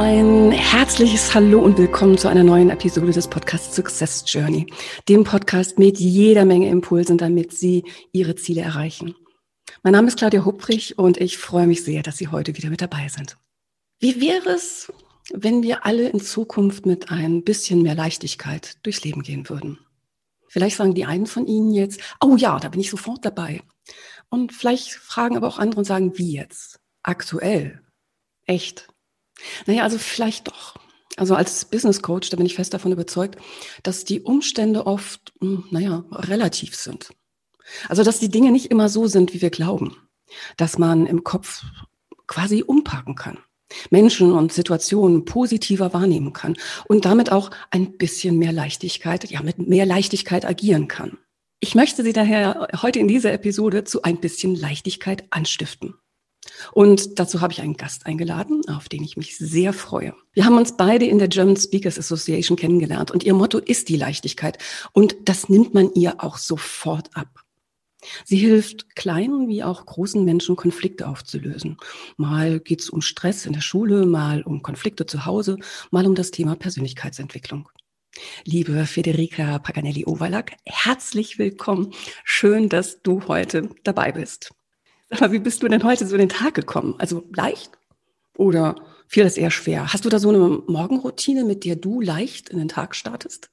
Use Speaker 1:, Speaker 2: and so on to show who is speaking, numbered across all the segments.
Speaker 1: Ein herzliches Hallo und willkommen zu einer neuen Episode des Podcasts Success Journey, dem Podcast mit jeder Menge Impulsen, damit Sie Ihre Ziele erreichen. Mein Name ist Claudia Hupprich und ich freue mich sehr, dass Sie heute wieder mit dabei sind. Wie wäre es, wenn wir alle in Zukunft mit ein bisschen mehr Leichtigkeit durchs Leben gehen würden? Vielleicht sagen die einen von Ihnen jetzt, oh ja, da bin ich sofort dabei. Und vielleicht fragen aber auch andere und sagen, wie jetzt? Aktuell? Echt? Naja, also vielleicht doch. Also als Business Coach, da bin ich fest davon überzeugt, dass die Umstände oft, hm, naja, relativ sind. Also dass die Dinge nicht immer so sind, wie wir glauben. Dass man im Kopf quasi umpacken kann. Menschen und Situationen positiver wahrnehmen kann und damit auch ein bisschen mehr Leichtigkeit, ja, mit mehr Leichtigkeit agieren kann. Ich möchte Sie daher heute in dieser Episode zu ein bisschen Leichtigkeit anstiften. Und dazu habe ich einen Gast eingeladen, auf den ich mich sehr freue. Wir haben uns beide in der German Speakers Association kennengelernt und ihr Motto ist die Leichtigkeit. Und das nimmt man ihr auch sofort ab. Sie hilft kleinen wie auch großen Menschen Konflikte aufzulösen. Mal geht es um Stress in der Schule, mal um Konflikte zu Hause, mal um das Thema Persönlichkeitsentwicklung. Liebe Federica Paganelli-Overlack, herzlich willkommen. Schön, dass du heute dabei bist. Mal, wie bist du denn heute so in den Tag gekommen? Also leicht oder fiel das eher schwer? Hast du da so eine Morgenroutine, mit der du leicht in den Tag startest?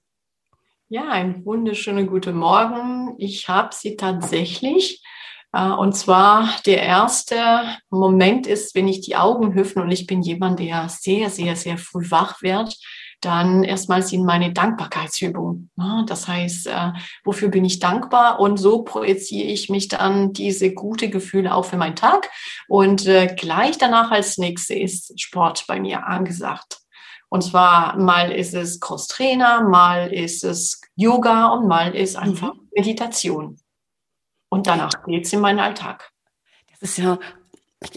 Speaker 2: Ja, ein wunderschöner guten Morgen. Ich habe sie tatsächlich. Äh, und zwar der erste Moment ist, wenn ich die Augen öffne und ich bin jemand, der sehr, sehr, sehr früh wach wird dann erstmals in meine Dankbarkeitsübung. Ne? Das heißt, äh, wofür bin ich dankbar? Und so projiziere ich mich dann diese gute Gefühle auch für meinen Tag. Und äh, gleich danach als nächste ist Sport bei mir angesagt. Und zwar mal ist es Cross-Trainer, mal ist es Yoga und mal ist einfach mhm. Meditation. Und danach geht es in meinen Alltag.
Speaker 1: Das ist ja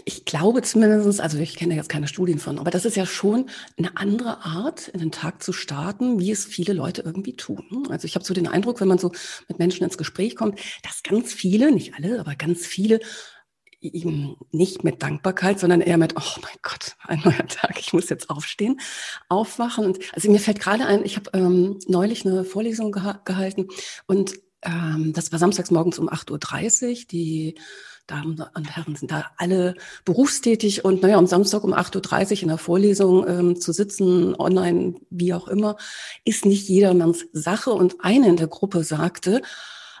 Speaker 1: ich glaube zumindest, also ich kenne jetzt keine Studien von, aber das ist ja schon eine andere Art, in den Tag zu starten, wie es viele Leute irgendwie tun. Also ich habe so den Eindruck, wenn man so mit Menschen ins Gespräch kommt, dass ganz viele, nicht alle, aber ganz viele eben nicht mit Dankbarkeit, sondern eher mit, oh mein Gott, ein neuer Tag, ich muss jetzt aufstehen, aufwachen. Und also mir fällt gerade ein, ich habe ähm, neulich eine Vorlesung geha gehalten und ähm, das war samstags morgens um 8.30 Uhr. Die Damen und Herren sind da alle berufstätig und naja, am Samstag um 8.30 Uhr in der Vorlesung ähm, zu sitzen, online, wie auch immer, ist nicht jedermanns Sache. Und eine in der Gruppe sagte,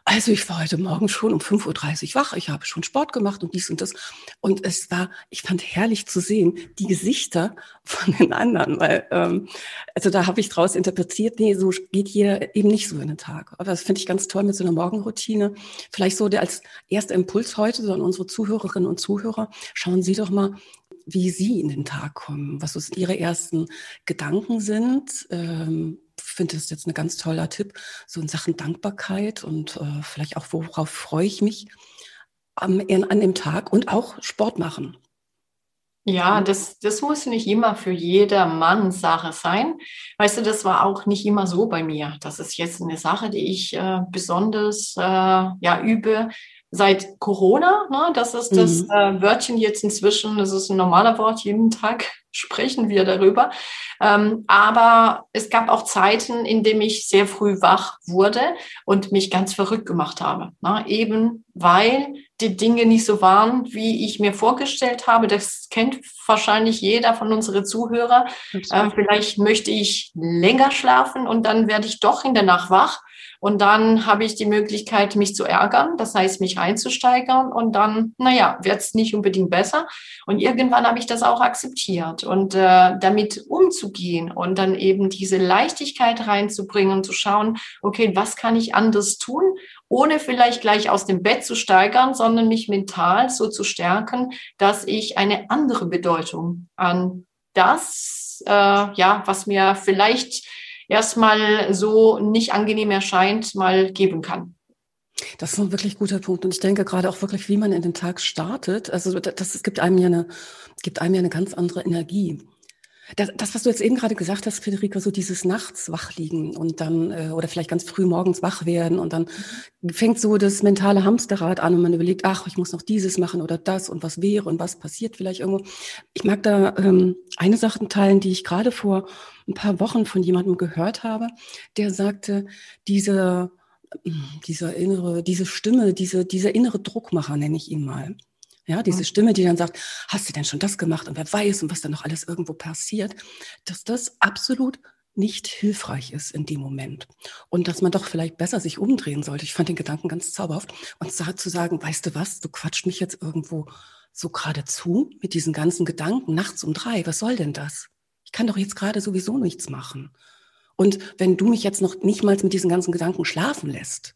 Speaker 1: also ich war heute Morgen schon um 5.30 Uhr wach, ich habe schon Sport gemacht und dies und das. Und es war, ich fand herrlich zu sehen, die Gesichter von den anderen, weil, ähm, also da habe ich draus interpretiert, nee, so geht jeder eben nicht so in den Tag. Aber das finde ich ganz toll mit so einer Morgenroutine. Vielleicht so der als erster Impuls heute, so an unsere Zuhörerinnen und Zuhörer, schauen Sie doch mal, wie Sie in den Tag kommen, was so Ihre ersten Gedanken sind. Ähm, finde das jetzt ein ganz toller Tipp, so in Sachen Dankbarkeit und äh, vielleicht auch, worauf freue ich mich am, an dem Tag und auch Sport machen.
Speaker 2: Ja, das, das muss nicht immer für jeder Mann Sache sein. Weißt du, das war auch nicht immer so bei mir. Das ist jetzt eine Sache, die ich äh, besonders äh, ja, übe seit Corona. Ne? Das ist das mhm. äh, Wörtchen jetzt inzwischen, das ist ein normaler Wort, jeden Tag sprechen wir darüber. Ähm, aber es gab auch Zeiten, in denen ich sehr früh wach wurde und mich ganz verrückt gemacht habe. Ne? Eben weil die Dinge nicht so waren, wie ich mir vorgestellt habe. Das kennt wahrscheinlich jeder von unseren Zuhörern. Ähm, vielleicht möchte ich länger schlafen und dann werde ich doch in der Nacht wach. Und dann habe ich die Möglichkeit, mich zu ärgern, das heißt, mich reinzusteigern. Und dann, naja, wird es nicht unbedingt besser. Und irgendwann habe ich das auch akzeptiert. Und äh, damit umzugehen und dann eben diese Leichtigkeit reinzubringen und zu schauen, okay, was kann ich anders tun, ohne vielleicht gleich aus dem Bett zu steigern, sondern mich mental so zu stärken, dass ich eine andere Bedeutung an das, äh, ja, was mir vielleicht erstmal so nicht angenehm erscheint, mal geben kann.
Speaker 1: Das ist ein wirklich guter Punkt. Und ich denke gerade auch wirklich, wie man in den Tag startet. Also das, es gibt einem ja eine, gibt einem ja eine ganz andere Energie. Das, das, was du jetzt eben gerade gesagt hast, Federica, so dieses nachts wach liegen und dann, äh, oder vielleicht ganz früh morgens wach werden und dann fängt so das mentale Hamsterrad an und man überlegt, ach, ich muss noch dieses machen oder das und was wäre und was passiert vielleicht irgendwo. Ich mag da ähm, eine Sache teilen, die ich gerade vor ein paar Wochen von jemandem gehört habe, der sagte, diese, dieser innere, diese Stimme, diese, dieser innere Druckmacher, nenne ich ihn mal, ja, diese mhm. Stimme, die dann sagt, hast du denn schon das gemacht und wer weiß und was da noch alles irgendwo passiert, dass das absolut nicht hilfreich ist in dem Moment und dass man doch vielleicht besser sich umdrehen sollte. Ich fand den Gedanken ganz zauberhaft und zu sagen, weißt du was, du quatscht mich jetzt irgendwo so gerade zu mit diesen ganzen Gedanken nachts um drei. Was soll denn das? Ich kann doch jetzt gerade sowieso nichts machen. Und wenn du mich jetzt noch nicht mal mit diesen ganzen Gedanken schlafen lässt,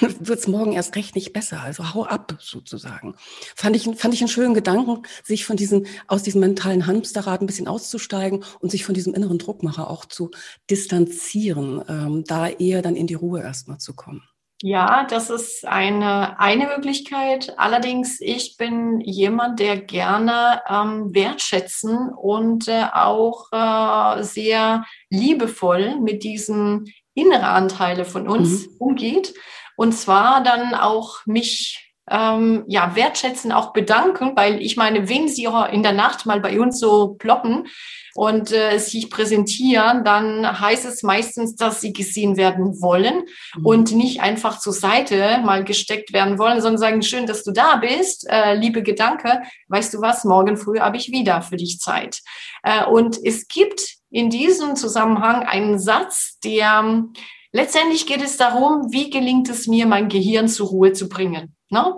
Speaker 1: dann wird es morgen erst recht nicht besser. Also hau ab sozusagen. Fand ich, fand ich einen schönen Gedanken, sich von diesen, aus diesem mentalen Hamsterrad ein bisschen auszusteigen und sich von diesem inneren Druckmacher auch zu distanzieren, ähm, da eher dann in die Ruhe erstmal zu kommen.
Speaker 2: Ja, das ist eine, eine Möglichkeit. Allerdings, ich bin jemand, der gerne ähm, wertschätzen und äh, auch äh, sehr liebevoll mit diesen inneren Anteile von uns mhm. umgeht. Und zwar dann auch mich ähm, ja, wertschätzen, auch bedanken, weil ich meine, wenn sie in der Nacht mal bei uns so ploppen und äh, sich präsentieren, dann heißt es meistens, dass sie gesehen werden wollen mhm. und nicht einfach zur Seite mal gesteckt werden wollen, sondern sagen, schön, dass du da bist, äh, liebe Gedanke, weißt du was, morgen früh habe ich wieder für dich Zeit. Äh, und es gibt in diesem Zusammenhang einen Satz, der Letztendlich geht es darum, wie gelingt es mir, mein Gehirn zur Ruhe zu bringen. Ne?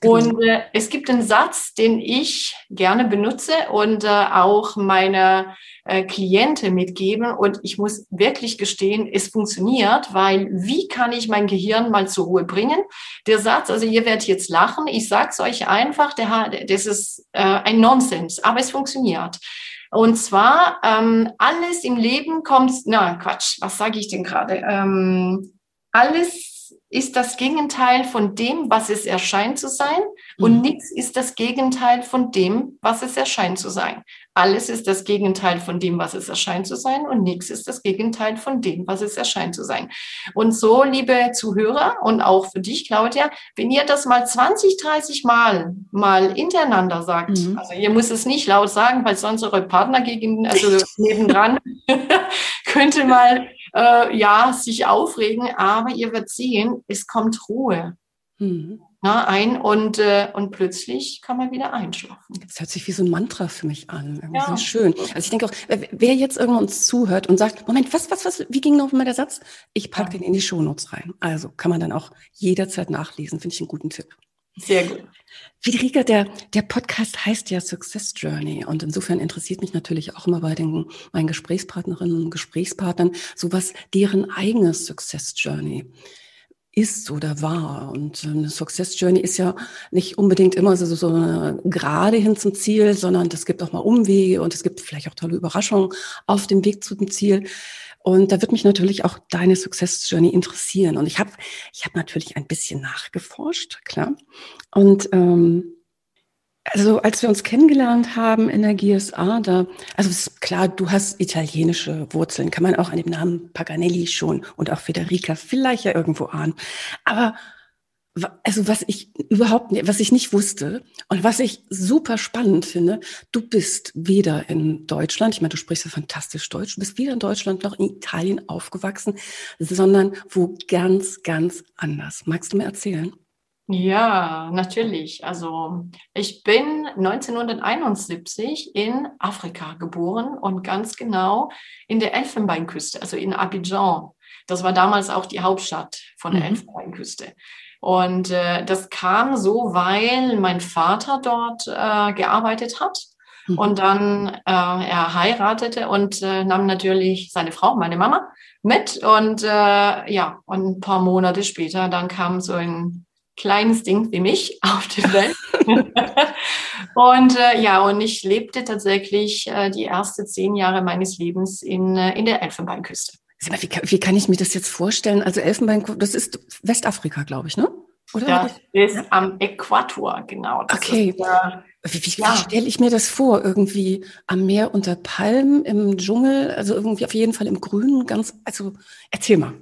Speaker 2: Genau. Und äh, es gibt einen Satz, den ich gerne benutze und äh, auch meine äh, Kliente mitgeben. Und ich muss wirklich gestehen, es funktioniert, weil wie kann ich mein Gehirn mal zur Ruhe bringen? Der Satz, also ihr werdet jetzt lachen, ich sag's euch einfach, der, das ist äh, ein Nonsens, aber es funktioniert. Und zwar, ähm, alles im Leben kommt, na Quatsch, was sage ich denn gerade? Ähm, alles ist das Gegenteil von dem, was es erscheint zu sein. Und mhm. nichts ist das Gegenteil von dem, was es erscheint zu sein. Alles ist das Gegenteil von dem, was es erscheint zu sein. Und nichts ist das Gegenteil von dem, was es erscheint zu sein. Und so, liebe Zuhörer und auch für dich, Claudia, wenn ihr das mal 20, 30 Mal mal hintereinander sagt, mhm. also ihr müsst es nicht laut sagen, weil sonst eure Partner gegen, also nebendran, könnte mal äh, ja sich aufregen, aber ihr werdet sehen, es kommt Ruhe. Mhm na, ein und, äh, und plötzlich kann man wieder einschlafen.
Speaker 1: Das hört sich wie so ein Mantra für mich an. Ja. Sehr schön. Also ich denke auch, wer jetzt irgendwann uns zuhört und sagt, Moment, was, was, was, wie ging noch mal der Satz? Ich packe ja. den in die Shownotes rein. Also kann man dann auch jederzeit nachlesen, finde ich einen guten Tipp.
Speaker 2: Sehr gut.
Speaker 1: Friederike, der, der Podcast heißt ja Success Journey und insofern interessiert mich natürlich auch immer bei den, meinen Gesprächspartnerinnen und Gesprächspartnern sowas, deren eigenes Success Journey ist oder war. Und eine Success Journey ist ja nicht unbedingt immer so, so eine gerade hin zum Ziel, sondern es gibt auch mal Umwege und es gibt vielleicht auch tolle Überraschungen auf dem Weg zu dem Ziel. Und da wird mich natürlich auch deine Success Journey interessieren. Und ich habe ich hab natürlich ein bisschen nachgeforscht, klar. Und ähm, also als wir uns kennengelernt haben in der GSA, da, also ist klar, du hast italienische Wurzeln, kann man auch an dem Namen Paganelli schon und auch Federica vielleicht ja irgendwo ahnen. Aber also was ich überhaupt nicht, was ich nicht wusste und was ich super spannend finde, du bist weder in Deutschland, ich meine, du sprichst ja fantastisch Deutsch, du bist weder in Deutschland noch in Italien aufgewachsen, sondern wo ganz, ganz anders. Magst du mir erzählen?
Speaker 2: Ja, natürlich. Also ich bin 1971 in Afrika geboren und ganz genau in der Elfenbeinküste, also in Abidjan. Das war damals auch die Hauptstadt von der mhm. Elfenbeinküste. Und äh, das kam so, weil mein Vater dort äh, gearbeitet hat. Mhm. Und dann äh, er heiratete und äh, nahm natürlich seine Frau, meine Mama, mit. Und äh, ja, und ein paar Monate später, dann kam so ein kleines Ding wie mich auf die Welt. und äh, ja, und ich lebte tatsächlich äh, die ersten zehn Jahre meines Lebens in, äh, in der Elfenbeinküste.
Speaker 1: Wie, wie, kann ich mir das jetzt vorstellen? Also Elfenbeinküste, das ist Westafrika, glaube ich, ne?
Speaker 2: Oder? Das ist ja. am Äquator, genau.
Speaker 1: Das okay. Ist, äh, wie, wie, ja. wie stelle ich mir das vor? Irgendwie am Meer unter Palmen, im Dschungel, also irgendwie auf jeden Fall im Grünen, ganz, also erzähl mal.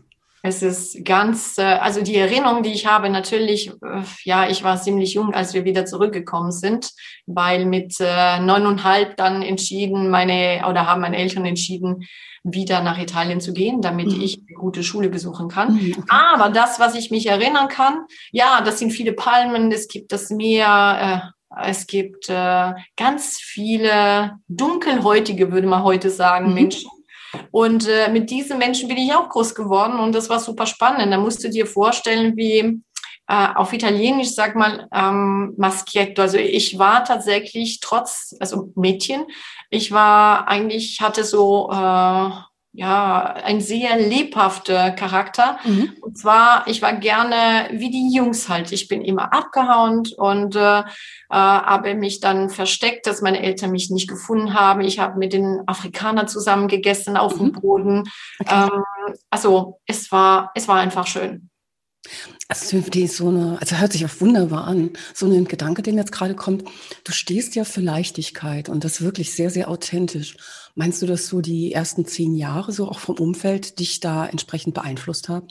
Speaker 2: Es ist ganz, äh, also die Erinnerung, die ich habe, natürlich, äh, ja, ich war ziemlich jung, als wir wieder zurückgekommen sind, weil mit äh, neuneinhalb dann entschieden, meine, oder haben meine Eltern entschieden, wieder nach Italien zu gehen, damit mhm. ich eine gute Schule besuchen kann. Mhm, okay. Aber das, was ich mich erinnern kann, ja, das sind viele Palmen, es gibt das Meer, äh, es gibt äh, ganz viele dunkelhäutige, würde man heute sagen, mhm. Menschen. Und äh, mit diesen Menschen bin ich auch groß geworden und das war super spannend. Da musst du dir vorstellen, wie äh, auf Italienisch sag mal ähm, maschietto. Also ich war tatsächlich trotz, also Mädchen, ich war eigentlich, hatte so äh, ja, ein sehr lebhafter Charakter. Mhm. Und zwar, ich war gerne wie die Jungs halt. Ich bin immer abgehauen und äh, äh, habe mich dann versteckt, dass meine Eltern mich nicht gefunden haben. Ich habe mit den Afrikanern zusammen gegessen auf mhm. dem Boden. Okay. Ähm, also es war, es war einfach schön.
Speaker 1: Also die ist so eine, also hört sich auch wunderbar an. So ein Gedanke, den jetzt gerade kommt. Du stehst ja für Leichtigkeit und das wirklich sehr, sehr authentisch. Meinst du, dass so die ersten zehn Jahre so auch vom Umfeld dich da entsprechend beeinflusst haben?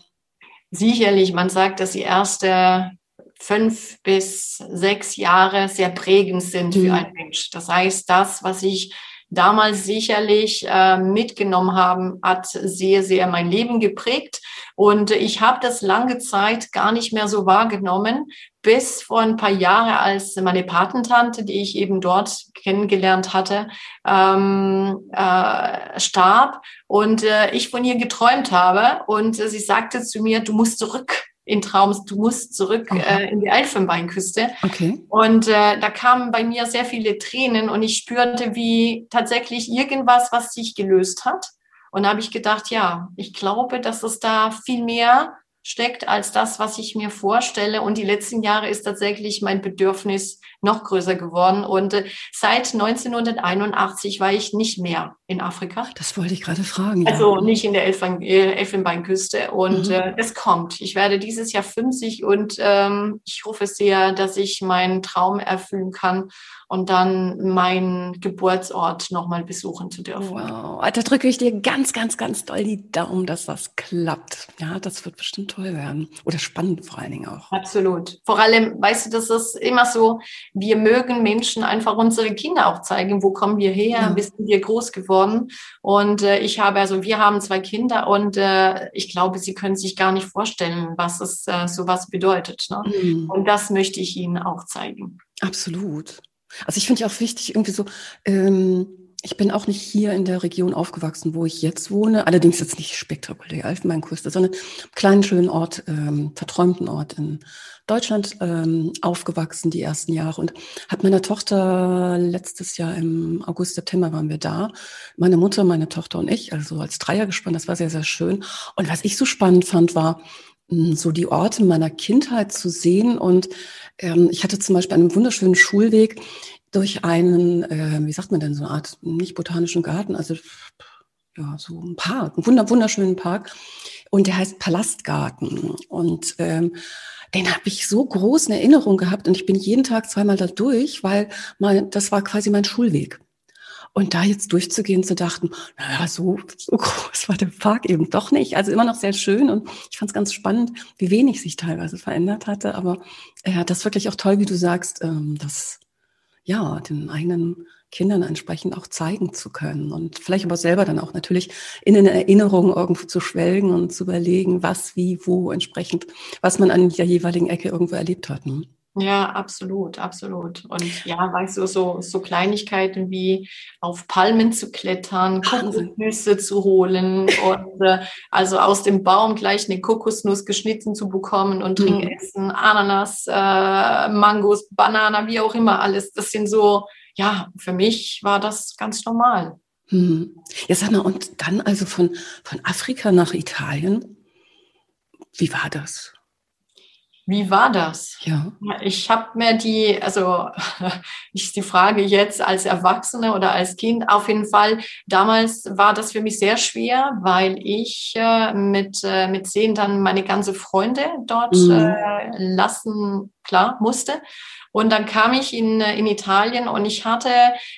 Speaker 2: Sicherlich. Man sagt, dass die erste fünf bis sechs Jahre sehr prägend sind mhm. für einen Mensch. Das heißt, das, was ich damals sicherlich äh, mitgenommen haben, hat sehr, sehr mein Leben geprägt. Und ich habe das lange Zeit gar nicht mehr so wahrgenommen, bis vor ein paar Jahren, als meine Patentante, die ich eben dort kennengelernt hatte, ähm, äh, starb und äh, ich von ihr geträumt habe. Und äh, sie sagte zu mir, du musst zurück in Traums, du musst zurück äh, in die Elfenbeinküste. Okay. Und äh, da kamen bei mir sehr viele Tränen und ich spürte, wie tatsächlich irgendwas, was sich gelöst hat. Und da habe ich gedacht, ja, ich glaube, dass es da viel mehr steckt als das, was ich mir vorstelle. Und die letzten Jahre ist tatsächlich mein Bedürfnis noch größer geworden. Und äh, seit 1981 war ich nicht mehr in Afrika.
Speaker 1: Das wollte ich gerade fragen.
Speaker 2: Also nicht in der Elfen, äh, Elfenbeinküste. Und mhm. äh, es kommt. Ich werde dieses Jahr 50 und ähm, ich hoffe sehr, dass ich meinen Traum erfüllen kann und dann meinen Geburtsort nochmal besuchen zu dürfen.
Speaker 1: Wow, da drücke ich dir ganz, ganz, ganz doll die Daumen, dass das klappt. Ja, das wird bestimmt toll werden. Oder spannend vor allen Dingen auch.
Speaker 2: Absolut. Vor allem, weißt du, das ist immer so, wir mögen Menschen einfach unsere Kinder auch zeigen, wo kommen wir her, ja. wie sind wir groß geworden. Und äh, ich habe, also wir haben zwei Kinder und äh, ich glaube, sie können sich gar nicht vorstellen, was es äh, sowas bedeutet. Ne? Mhm. Und das möchte ich ihnen auch zeigen.
Speaker 1: Absolut. Also ich finde ja auch wichtig, irgendwie so, ähm, ich bin auch nicht hier in der Region aufgewachsen, wo ich jetzt wohne, allerdings jetzt nicht spektakulär Elfenbeinküste, sondern einen kleinen schönen Ort, ähm, verträumten Ort in Deutschland ähm, aufgewachsen die ersten Jahre und hat meiner Tochter letztes Jahr im August, September waren wir da. Meine Mutter, meine Tochter und ich, also als Dreier gespannt, das war sehr, sehr schön. Und was ich so spannend fand, war, so die Orte meiner Kindheit zu sehen. Und ähm, ich hatte zum Beispiel einen wunderschönen Schulweg durch einen, äh, wie sagt man denn, so eine Art nicht botanischen Garten, also ja, so ein Park, einen wunder, wunderschönen Park. Und der heißt Palastgarten. Und ähm, den habe ich so groß in Erinnerung gehabt und ich bin jeden Tag zweimal da durch, weil mein, das war quasi mein Schulweg. Und da jetzt durchzugehen, zu dachten, naja, so, so groß war der Park eben doch nicht. Also immer noch sehr schön und ich fand es ganz spannend, wie wenig sich teilweise verändert hatte. Aber ja, das wirklich auch toll, wie du sagst, ähm, das ja, den eigenen Kindern entsprechend auch zeigen zu können und vielleicht aber selber dann auch natürlich in eine Erinnerung irgendwo zu schwelgen und zu überlegen, was, wie, wo entsprechend, was man an der jeweiligen Ecke irgendwo erlebt hat. Ne?
Speaker 2: Ja, absolut, absolut. Und ja, weißt du, so, so Kleinigkeiten wie auf Palmen zu klettern, Kokosnüsse zu holen und äh, also aus dem Baum gleich eine Kokosnuss geschnitten zu bekommen und drin mhm. essen, Ananas, äh, Mangos, Banana, wie auch immer alles. Das sind so, ja, für mich war das ganz normal.
Speaker 1: Mhm. Ja, sag mal, und dann also von, von Afrika nach Italien, wie war das?
Speaker 2: Wie war das?
Speaker 1: Ja.
Speaker 2: Ich habe mir die, also ich die Frage jetzt als Erwachsene oder als Kind auf jeden Fall. Damals war das für mich sehr schwer, weil ich äh, mit äh, mit zehn dann meine ganze Freunde dort mhm. äh, lassen klar musste und dann kam ich in, äh, in Italien und ich hatte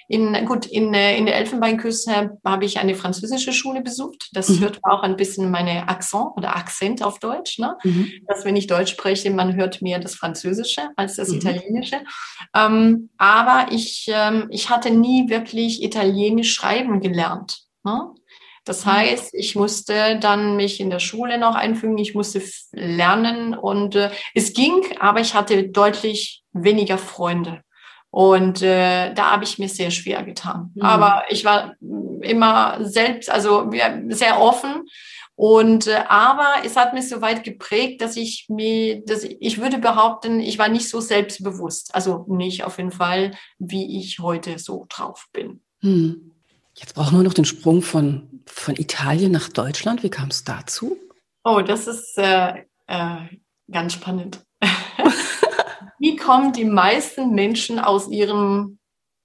Speaker 2: in, gut, in, äh, in der Elfenbeinküste habe ich eine französische Schule besucht. Das mhm. hört auch ein bisschen meine Akzent oder Akzent auf Deutsch, ne? Mhm. Dass wenn ich Deutsch spreche, man hört mehr das Französische als das mhm. Italienische. Ähm, aber ich, ähm, ich hatte nie wirklich Italienisch schreiben gelernt. Ne? Das mhm. heißt, ich musste dann mich in der Schule noch einfügen, ich musste lernen und äh, es ging, aber ich hatte deutlich weniger Freunde. Und äh, da habe ich mir sehr schwer getan. Mhm. Aber ich war immer selbst, also sehr offen. Und äh, aber es hat mich so weit geprägt, dass ich mir, dass ich, ich würde behaupten, ich war nicht so selbstbewusst. Also nicht auf jeden Fall, wie ich heute so drauf bin.
Speaker 1: Mhm. Jetzt brauchen wir noch den Sprung von, von Italien nach Deutschland. Wie kam es dazu?
Speaker 2: Oh, das ist äh, äh, ganz spannend. Wie kommen die meisten Menschen aus ihrem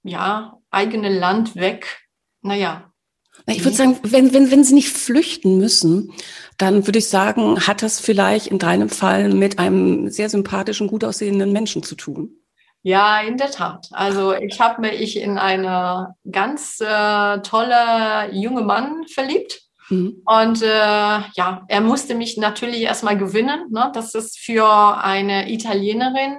Speaker 2: ja, eigenen Land weg? Naja.
Speaker 1: Ich würde sagen, wenn, wenn, wenn sie nicht flüchten müssen, dann würde ich sagen, hat das vielleicht in deinem Fall mit einem sehr sympathischen, gut aussehenden Menschen zu tun.
Speaker 2: Ja, in der Tat. Also ich habe mich in eine ganz äh, tolle junge Mann verliebt. Mhm. Und äh, ja, er musste mich natürlich erstmal gewinnen. Ne? Das ist für eine Italienerin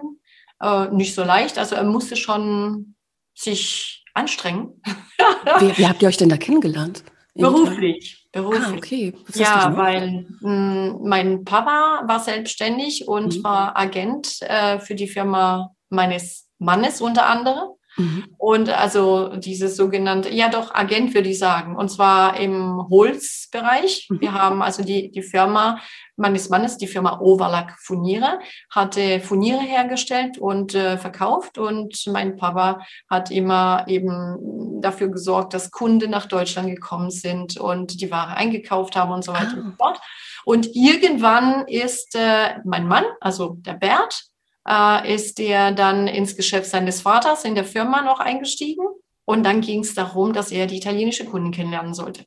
Speaker 2: äh, nicht so leicht. Also er musste schon sich anstrengen.
Speaker 1: wie, wie habt ihr euch denn da kennengelernt?
Speaker 2: Beruflich. Beruflich.
Speaker 1: Ah, okay.
Speaker 2: Ja, weil mh, hm, mein Papa war selbstständig und mhm. war Agent äh, für die Firma meines Mannes unter anderem. Mhm. Und also dieses sogenannte, ja doch, Agent würde ich sagen, und zwar im Holzbereich. Mhm. Wir haben also die, die Firma meines Mannes, die Firma Overlack Furniere, hatte Furniere hergestellt und äh, verkauft und mein Papa hat immer eben dafür gesorgt, dass Kunden nach Deutschland gekommen sind und die Ware eingekauft haben und so weiter ah. und so fort. Und irgendwann ist äh, mein Mann, also der Bert, äh, ist er dann ins Geschäft seines Vaters in der Firma noch eingestiegen. Und dann ging es darum, dass er die italienische Kunden kennenlernen sollte.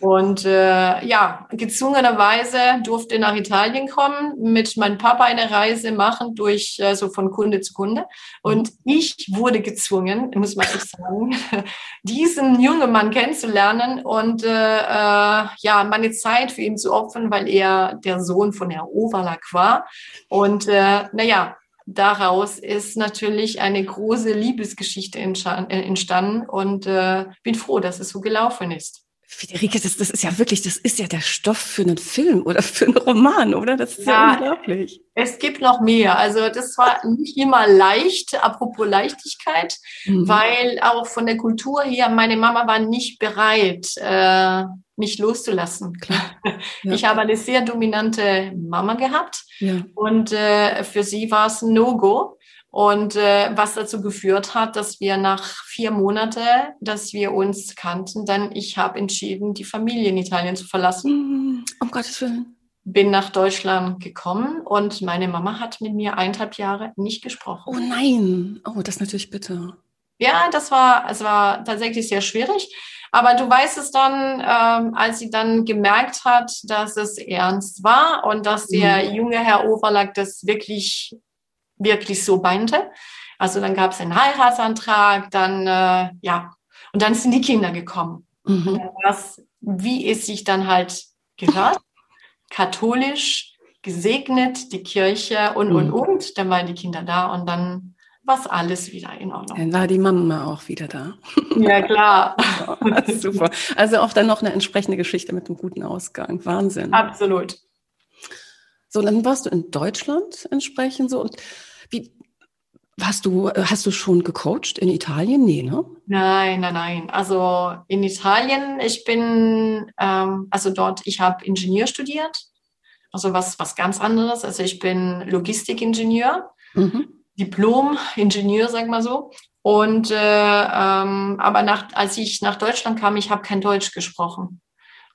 Speaker 2: Und äh, ja, gezwungenerweise durfte nach Italien kommen, mit meinem Papa eine Reise machen, durch äh, so von Kunde zu Kunde. Und ich wurde gezwungen, muss man echt sagen, diesen jungen Mann kennenzulernen und äh, äh, ja, meine Zeit für ihn zu opfern, weil er der Sohn von Herr Overlack war. Und äh, naja, daraus ist natürlich eine große Liebesgeschichte äh, entstanden und äh, bin froh, dass es so gelaufen ist.
Speaker 1: Friederike, das, das ist ja wirklich, das ist ja der Stoff für einen Film oder für einen Roman, oder? Das ist ja, ja unglaublich.
Speaker 2: Es gibt noch mehr. Also das war nicht immer leicht, apropos Leichtigkeit, mhm. weil auch von der Kultur her, meine Mama war nicht bereit, äh, mich loszulassen. Klar. Ja. Ich habe eine sehr dominante Mama gehabt ja. und äh, für sie war es No-Go. Und äh, was dazu geführt hat, dass wir nach vier Monate, dass wir uns kannten, dann ich habe entschieden, die Familie in Italien zu verlassen.
Speaker 1: Mm, um Gottes Willen.
Speaker 2: Bin nach Deutschland gekommen und meine Mama hat mit mir eineinhalb Jahre nicht gesprochen.
Speaker 1: Oh nein, oh, das natürlich bitter.
Speaker 2: Ja, das war, es war tatsächlich sehr schwierig. Aber du weißt es dann, ähm, als sie dann gemerkt hat, dass es ernst war und dass der mhm. junge Herr Overlack das wirklich wirklich so meinte. Also dann gab es einen Heiratsantrag, dann äh, ja, und dann sind die Kinder gekommen. Mhm. Das, wie es sich dann halt gehört, katholisch, gesegnet, die Kirche und, mhm. und, und. Dann waren die Kinder da und dann war alles wieder in Ordnung.
Speaker 1: Dann war die Mama auch wieder da.
Speaker 2: Ja, klar.
Speaker 1: super. Also auch dann noch eine entsprechende Geschichte mit einem guten Ausgang. Wahnsinn.
Speaker 2: Absolut.
Speaker 1: So, dann warst du in Deutschland entsprechend so und wie, Hast du, hast du schon gecoacht in Italien? Nee, ne?
Speaker 2: Nein, nein, nein. Also in Italien, ich bin, ähm, also dort, ich habe Ingenieur studiert. Also was, was ganz anderes. Also ich bin Logistikingenieur, mhm. Diplom-Ingenieur, sag mal so. Und äh, ähm, aber nach, als ich nach Deutschland kam, ich habe kein Deutsch gesprochen.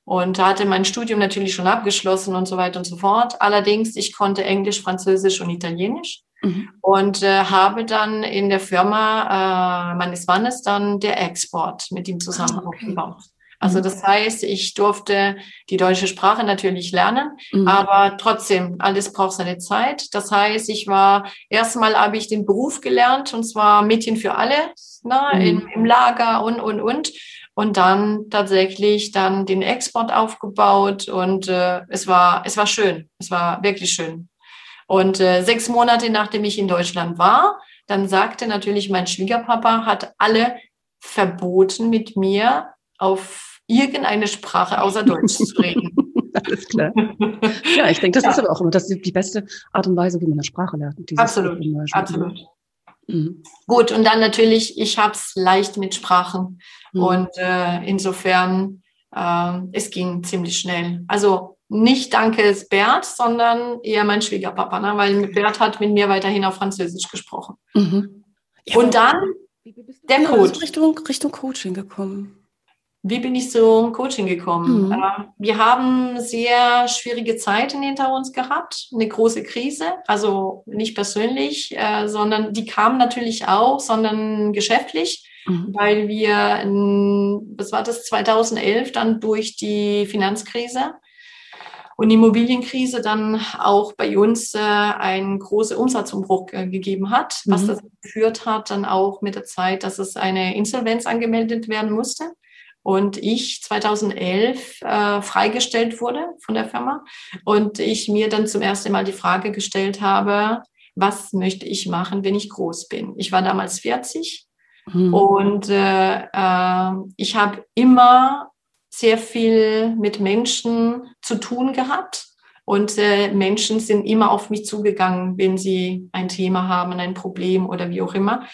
Speaker 2: und hatte mein Studium natürlich schon abgeschlossen und so weiter und so fort. Allerdings, ich konnte Englisch, Französisch und Italienisch mhm. und äh, habe dann in der Firma äh, meines Mannes dann der Export mit ihm zusammen ah, okay. aufgebaut. Also mhm. das heißt, ich durfte die deutsche Sprache natürlich lernen, mhm. aber trotzdem, alles braucht seine Zeit. Das heißt, ich war, erstmal habe ich den Beruf gelernt und zwar Mädchen für alle, ne, mhm. im, im Lager und, und, und. Und dann tatsächlich dann den Export aufgebaut und äh, es war, es war schön. Es war wirklich schön. Und äh, sechs Monate nachdem ich in Deutschland war, dann sagte natürlich mein Schwiegerpapa, hat alle verboten, mit mir auf irgendeine Sprache außer Deutsch zu reden.
Speaker 1: Alles klar. Ja, ich denke, das ja. ist aber auch immer das ist die beste Art und Weise, wie man eine Sprache lernt.
Speaker 2: Absolut, absolut. Mhm. Gut, und dann natürlich, ich habe es leicht mit Sprachen. Mhm. Und äh, insofern, äh, es ging ziemlich schnell. Also nicht danke Bert, sondern eher mein Schwiegerpapa, ne? weil Bert hat mit mir weiterhin auf Französisch gesprochen. Mhm. Ja, und dann der Coach.
Speaker 1: Richtung, Richtung Coaching gekommen.
Speaker 2: Wie bin ich zum Coaching gekommen? Mhm. Äh, wir haben sehr schwierige Zeiten hinter uns gehabt, eine große Krise, also nicht persönlich, äh, sondern die kam natürlich auch, sondern geschäftlich, mhm. weil wir, in, was war das, 2011 dann durch die Finanzkrise und Immobilienkrise dann auch bei uns äh, einen großen Umsatzumbruch äh, gegeben hat, mhm. was dazu geführt hat, dann auch mit der Zeit, dass es eine Insolvenz angemeldet werden musste und ich 2011 äh, freigestellt wurde von der Firma und ich mir dann zum ersten Mal die Frage gestellt habe, was möchte ich machen, wenn ich groß bin? Ich war damals 40 mhm. und äh, äh, ich habe immer sehr viel mit Menschen zu tun gehabt. Und äh, Menschen sind immer auf mich zugegangen, wenn sie ein Thema haben, ein Problem oder wie auch immer.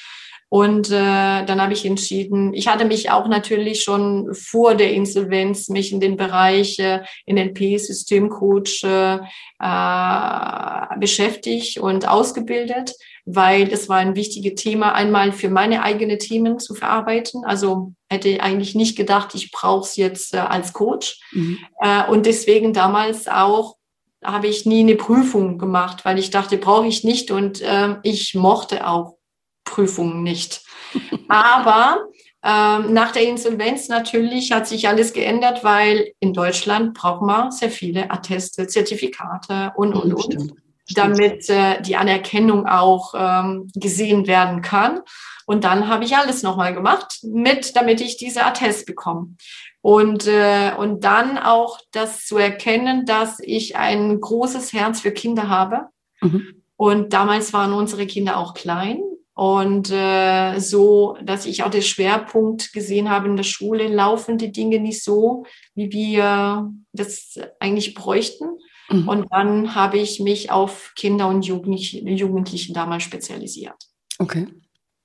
Speaker 2: Und äh, dann habe ich entschieden, ich hatte mich auch natürlich schon vor der Insolvenz mich in den Bereich äh, NLP, Systemcoach äh, äh, beschäftigt und ausgebildet, weil es war ein wichtiges Thema, einmal für meine eigene Themen zu verarbeiten. Also hätte eigentlich nicht gedacht, ich brauche es jetzt äh, als Coach. Mhm. Äh, und deswegen damals auch habe ich nie eine Prüfung gemacht, weil ich dachte, brauche ich nicht. Und äh, ich mochte auch Prüfungen nicht. Aber ähm, nach der Insolvenz natürlich hat sich alles geändert, weil in Deutschland braucht man sehr viele Atteste, Zertifikate und, und, und. Damit äh, die Anerkennung auch ähm, gesehen werden kann. Und dann habe ich alles nochmal gemacht, mit, damit ich diese Attest bekomme. Und, äh, und dann auch das zu erkennen, dass ich ein großes Herz für Kinder habe. Mhm. Und damals waren unsere Kinder auch klein. Und äh, so, dass ich auch den Schwerpunkt gesehen habe in der Schule, laufen die Dinge nicht so, wie wir das eigentlich bräuchten. Mhm. Und dann habe ich mich auf Kinder und Jugendlichen, Jugendlichen damals spezialisiert.
Speaker 1: Okay.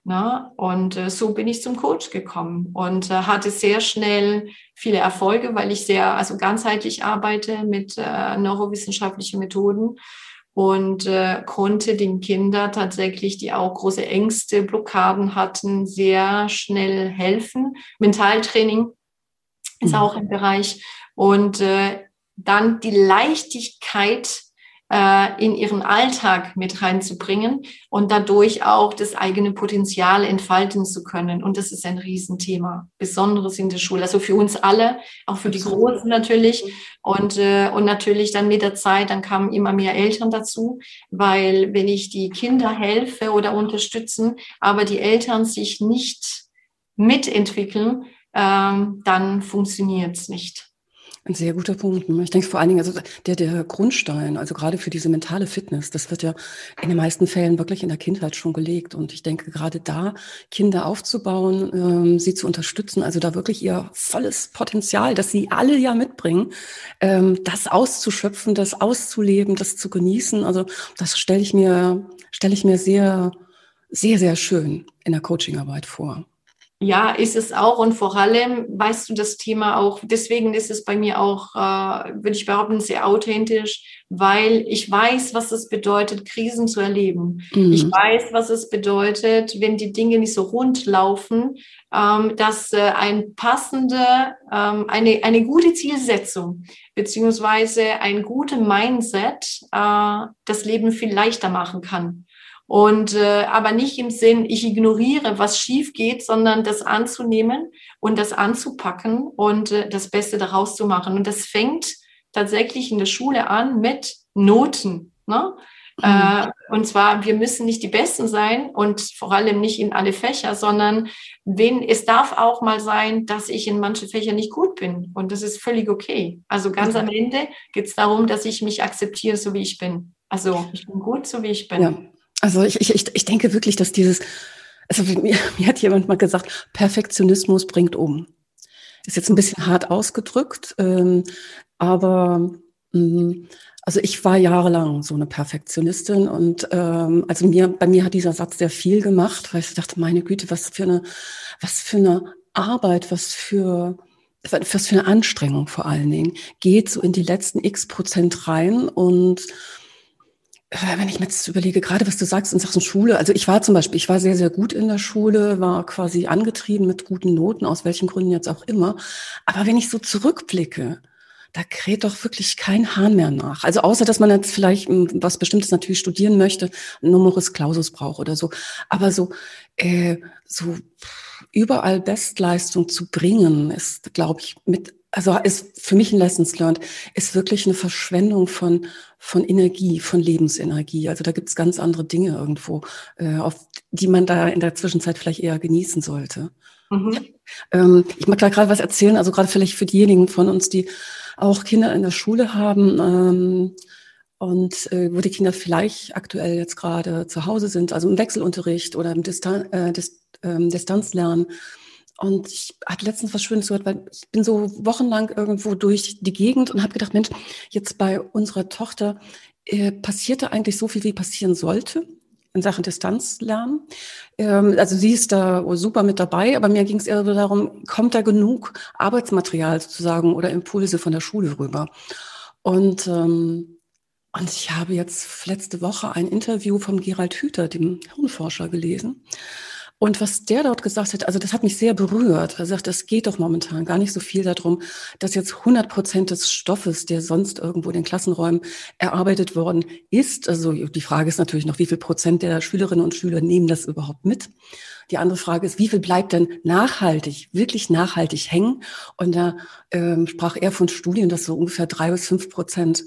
Speaker 2: Na, und äh, so bin ich zum Coach gekommen und äh, hatte sehr schnell viele Erfolge, weil ich sehr, also ganzheitlich arbeite mit äh, neurowissenschaftlichen Methoden und äh, konnte den Kindern tatsächlich, die auch große Ängste, Blockaden hatten, sehr schnell helfen. Mentaltraining ist mhm. auch im Bereich. Und äh, dann die Leichtigkeit äh, in ihren Alltag mit reinzubringen und dadurch auch das eigene Potenzial entfalten zu können. Und das ist ein Riesenthema, besonderes in der Schule. Also für uns alle, auch für die Großen natürlich. Und, äh, und natürlich dann mit der Zeit, dann kamen immer mehr Eltern dazu, weil wenn ich die Kinder helfe oder unterstützen, aber die Eltern sich nicht mitentwickeln, ähm, dann funktioniert es nicht.
Speaker 1: Ein sehr guter Punkt. Ne? Ich denke vor allen Dingen, also der, der Grundstein, also gerade für diese mentale Fitness, das wird ja in den meisten Fällen wirklich in der Kindheit schon gelegt. Und ich denke, gerade da Kinder aufzubauen, ähm, sie zu unterstützen, also da wirklich ihr volles Potenzial, das sie alle ja mitbringen, ähm, das auszuschöpfen, das auszuleben, das zu genießen. Also das stelle ich mir, stelle ich mir sehr, sehr, sehr schön in der Coachingarbeit vor.
Speaker 2: Ja, ist es auch. Und vor allem weißt du das Thema auch, deswegen ist es bei mir auch, äh, würde ich behaupten, sehr authentisch, weil ich weiß, was es bedeutet, Krisen zu erleben. Mhm. Ich weiß, was es bedeutet, wenn die Dinge nicht so rund laufen, ähm, dass äh, ein passende, ähm, eine, eine gute Zielsetzung beziehungsweise ein gutes Mindset äh, das Leben viel leichter machen kann. Und äh, aber nicht im Sinn, ich ignoriere, was schief geht, sondern das anzunehmen und das anzupacken und äh, das Beste daraus zu machen. Und das fängt tatsächlich in der Schule an mit Noten. Ne? Mhm. Äh, und zwar, wir müssen nicht die Besten sein und vor allem nicht in alle Fächer, sondern wenn, es darf auch mal sein, dass ich in manchen Fächern nicht gut bin. Und das ist völlig okay. Also ganz mhm. am Ende geht es darum, dass ich mich akzeptiere, so wie ich bin. Also ich bin gut, so wie ich bin.
Speaker 1: Ja. Also ich, ich, ich denke wirklich, dass dieses, also mir, mir hat jemand mal gesagt, Perfektionismus bringt um. Ist jetzt ein bisschen hart ausgedrückt, ähm, aber ähm, also ich war jahrelang so eine Perfektionistin und ähm, also mir bei mir hat dieser Satz sehr viel gemacht, weil ich dachte, meine Güte, was für eine was für eine Arbeit, was für was für eine Anstrengung vor allen Dingen geht so in die letzten X Prozent rein und wenn ich mir jetzt überlege, gerade was du sagst in Sachen Schule, also ich war zum Beispiel, ich war sehr, sehr gut in der Schule, war quasi angetrieben mit guten Noten, aus welchen Gründen jetzt auch immer. Aber wenn ich so zurückblicke, da kräht doch wirklich kein Hahn mehr nach. Also außer, dass man jetzt vielleicht hm, was Bestimmtes natürlich studieren möchte, Numerus Clausus braucht oder so. Aber so, äh, so überall Bestleistung zu bringen, ist, glaube ich, mit also ist für mich ein Lessons learned, ist wirklich eine Verschwendung von, von Energie, von Lebensenergie. Also da gibt es ganz andere Dinge irgendwo, äh, auf die man da in der Zwischenzeit vielleicht eher genießen sollte. Mhm. Ähm, ich mag da gerade was erzählen, also gerade vielleicht für diejenigen von uns, die auch Kinder in der Schule haben ähm, und äh, wo die Kinder vielleicht aktuell jetzt gerade zu Hause sind, also im Wechselunterricht oder im Distan äh, Dis ähm, Distanzlernen und ich hatte letztens was Schönes gehört, weil ich bin so wochenlang irgendwo durch die Gegend und habe gedacht, Mensch, jetzt bei unserer Tochter äh, passierte eigentlich so viel, wie passieren sollte in Sachen Distanzlernen. Ähm, also sie ist da super mit dabei, aber mir ging es eher darum, kommt da genug Arbeitsmaterial sozusagen oder Impulse von der Schule rüber? Und ähm, und ich habe jetzt letzte Woche ein Interview von Gerald Hüther, dem Hirnforscher, gelesen. Und was der dort gesagt hat, also das hat mich sehr berührt. Er sagt, es geht doch momentan gar nicht so viel darum, dass jetzt 100 Prozent des Stoffes, der sonst irgendwo in den Klassenräumen erarbeitet worden ist, also die Frage ist natürlich noch, wie viel Prozent der Schülerinnen und Schüler nehmen das überhaupt mit? Die andere Frage ist, wie viel bleibt denn nachhaltig, wirklich nachhaltig hängen? Und da ähm, sprach er von Studien, dass so ungefähr drei bis fünf Prozent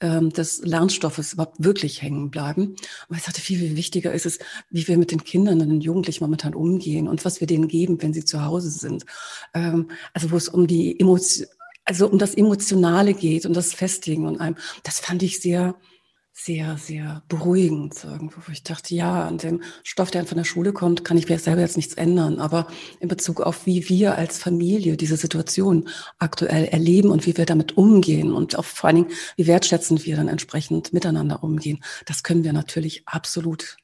Speaker 1: ähm, des Lernstoffes überhaupt wirklich hängen bleiben. Aber ich sagte, viel, viel wichtiger ist es, wie wir mit den Kindern und den Jugendlichen momentan umgehen und was wir denen geben, wenn sie zu Hause sind. Ähm, also wo es um die Emotion, also um das Emotionale geht und das Festigen und einem. Das fand ich sehr, sehr, sehr beruhigend irgendwo, wo ich dachte, ja, an dem Stoff, der von der Schule kommt, kann ich mir selber jetzt nichts ändern. Aber in Bezug auf, wie wir als Familie diese Situation aktuell erleben und wie wir damit umgehen und auch vor allen Dingen, wie wertschätzend wir dann entsprechend miteinander umgehen, das können wir natürlich absolut,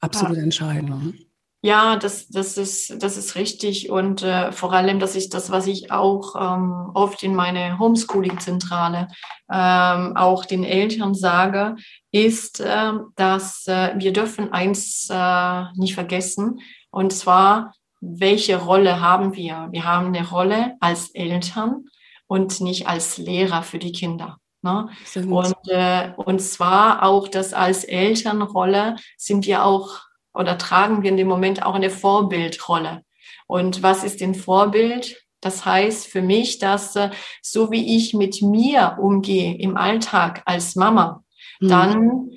Speaker 1: absolut ja. entscheiden.
Speaker 2: Ja, das, das, ist, das ist richtig. Und äh, vor allem, das ist das, was ich auch ähm, oft in meine Homeschooling-Zentrale ähm, auch den Eltern sage, ist, äh, dass äh, wir dürfen eins äh, nicht vergessen. Und zwar, welche Rolle haben wir? Wir haben eine Rolle als Eltern und nicht als Lehrer für die Kinder. Ne? Und, äh, und zwar auch das als Elternrolle sind wir auch oder tragen wir in dem Moment auch eine Vorbildrolle. Und was ist ein Vorbild? Das heißt für mich, dass äh, so wie ich mit mir umgehe im Alltag als Mama, mhm. dann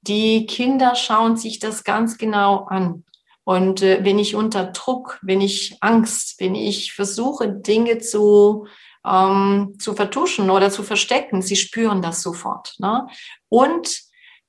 Speaker 2: die Kinder schauen sich das ganz genau an. Und äh, wenn ich unter Druck, wenn ich Angst, wenn ich versuche, Dinge zu, ähm, zu vertuschen oder zu verstecken, sie spüren das sofort. Ne? Und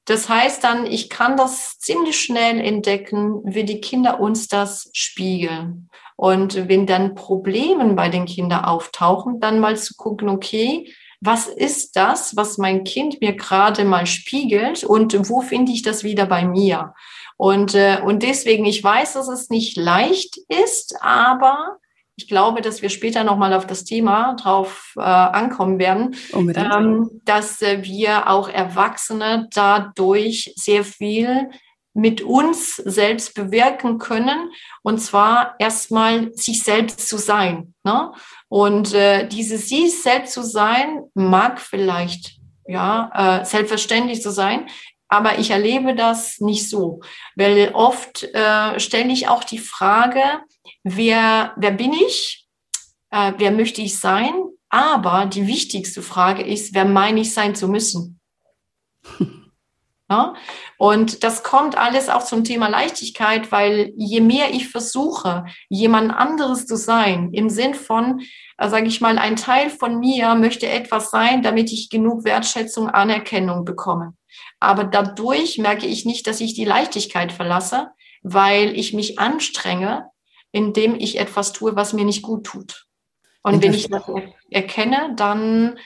Speaker 2: das heißt dann, ich kann das ziemlich schnell entdecken, wie die Kinder uns das spiegeln. Und wenn dann Probleme bei den Kindern auftauchen, dann mal zu gucken, okay, was ist das, was mein Kind mir gerade mal spiegelt und wo finde ich das wieder bei mir? Und, äh, und deswegen, ich weiß, dass es nicht leicht ist, aber ich glaube, dass wir später nochmal auf das Thema drauf äh, ankommen werden, ähm, dass äh, wir auch Erwachsene dadurch sehr viel mit uns selbst bewirken können. Und zwar erstmal sich selbst zu sein. Ne? Und äh, dieses sie selbst zu sein mag vielleicht ja äh, selbstverständlich zu sein, aber ich erlebe das nicht so, weil oft äh, stelle ich auch die Frage, wer, wer bin ich? Äh, wer möchte ich sein? Aber die wichtigste Frage ist, wer meine ich sein zu müssen? Ja? Und das kommt alles auch zum Thema Leichtigkeit, weil je mehr ich versuche, jemand anderes zu sein, im Sinn von, äh, sage ich mal, ein Teil von mir möchte etwas sein, damit ich genug Wertschätzung, Anerkennung bekomme. Aber dadurch merke ich nicht, dass ich die Leichtigkeit verlasse, weil ich mich anstrenge, indem ich etwas tue, was mir nicht gut tut. Und wenn ich das erkenne, dann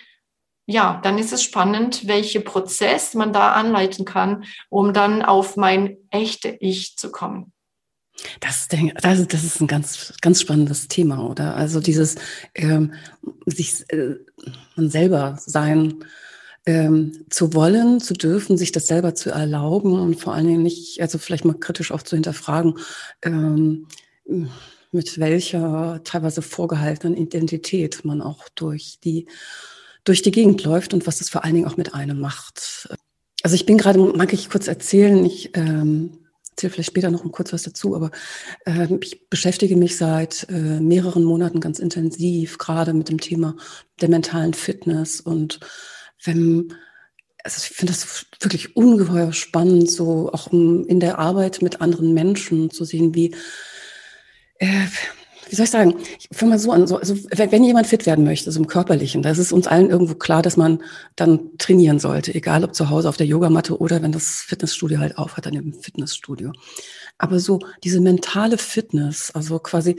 Speaker 2: ja, dann ist es spannend, welche Prozess man da anleiten kann, um dann auf mein echte Ich zu kommen.
Speaker 1: Das, das, das ist ein ganz, ganz spannendes Thema, oder? Also dieses ähm, sich äh, man selber sein ähm, zu wollen, zu dürfen, sich das selber zu erlauben und vor allen Dingen nicht, also vielleicht mal kritisch auch zu hinterfragen, ähm, mit welcher teilweise vorgehaltenen Identität man auch durch die durch die Gegend läuft und was das vor allen Dingen auch mit einem macht. Also ich bin gerade, mag ich kurz erzählen, ich ähm, erzähle vielleicht später noch kurz was dazu, aber äh, ich beschäftige mich seit äh, mehreren Monaten ganz intensiv gerade mit dem Thema der mentalen Fitness und wenn also ich finde das wirklich ungeheuer spannend, so auch in der Arbeit mit anderen Menschen zu sehen, wie äh, wie soll ich sagen, ich fange mal so an, so, also wenn jemand fit werden möchte, so im Körperlichen, da ist es uns allen irgendwo klar, dass man dann trainieren sollte, egal ob zu Hause auf der Yogamatte oder wenn das Fitnessstudio halt aufhat, dann im Fitnessstudio. Aber so diese mentale Fitness, also quasi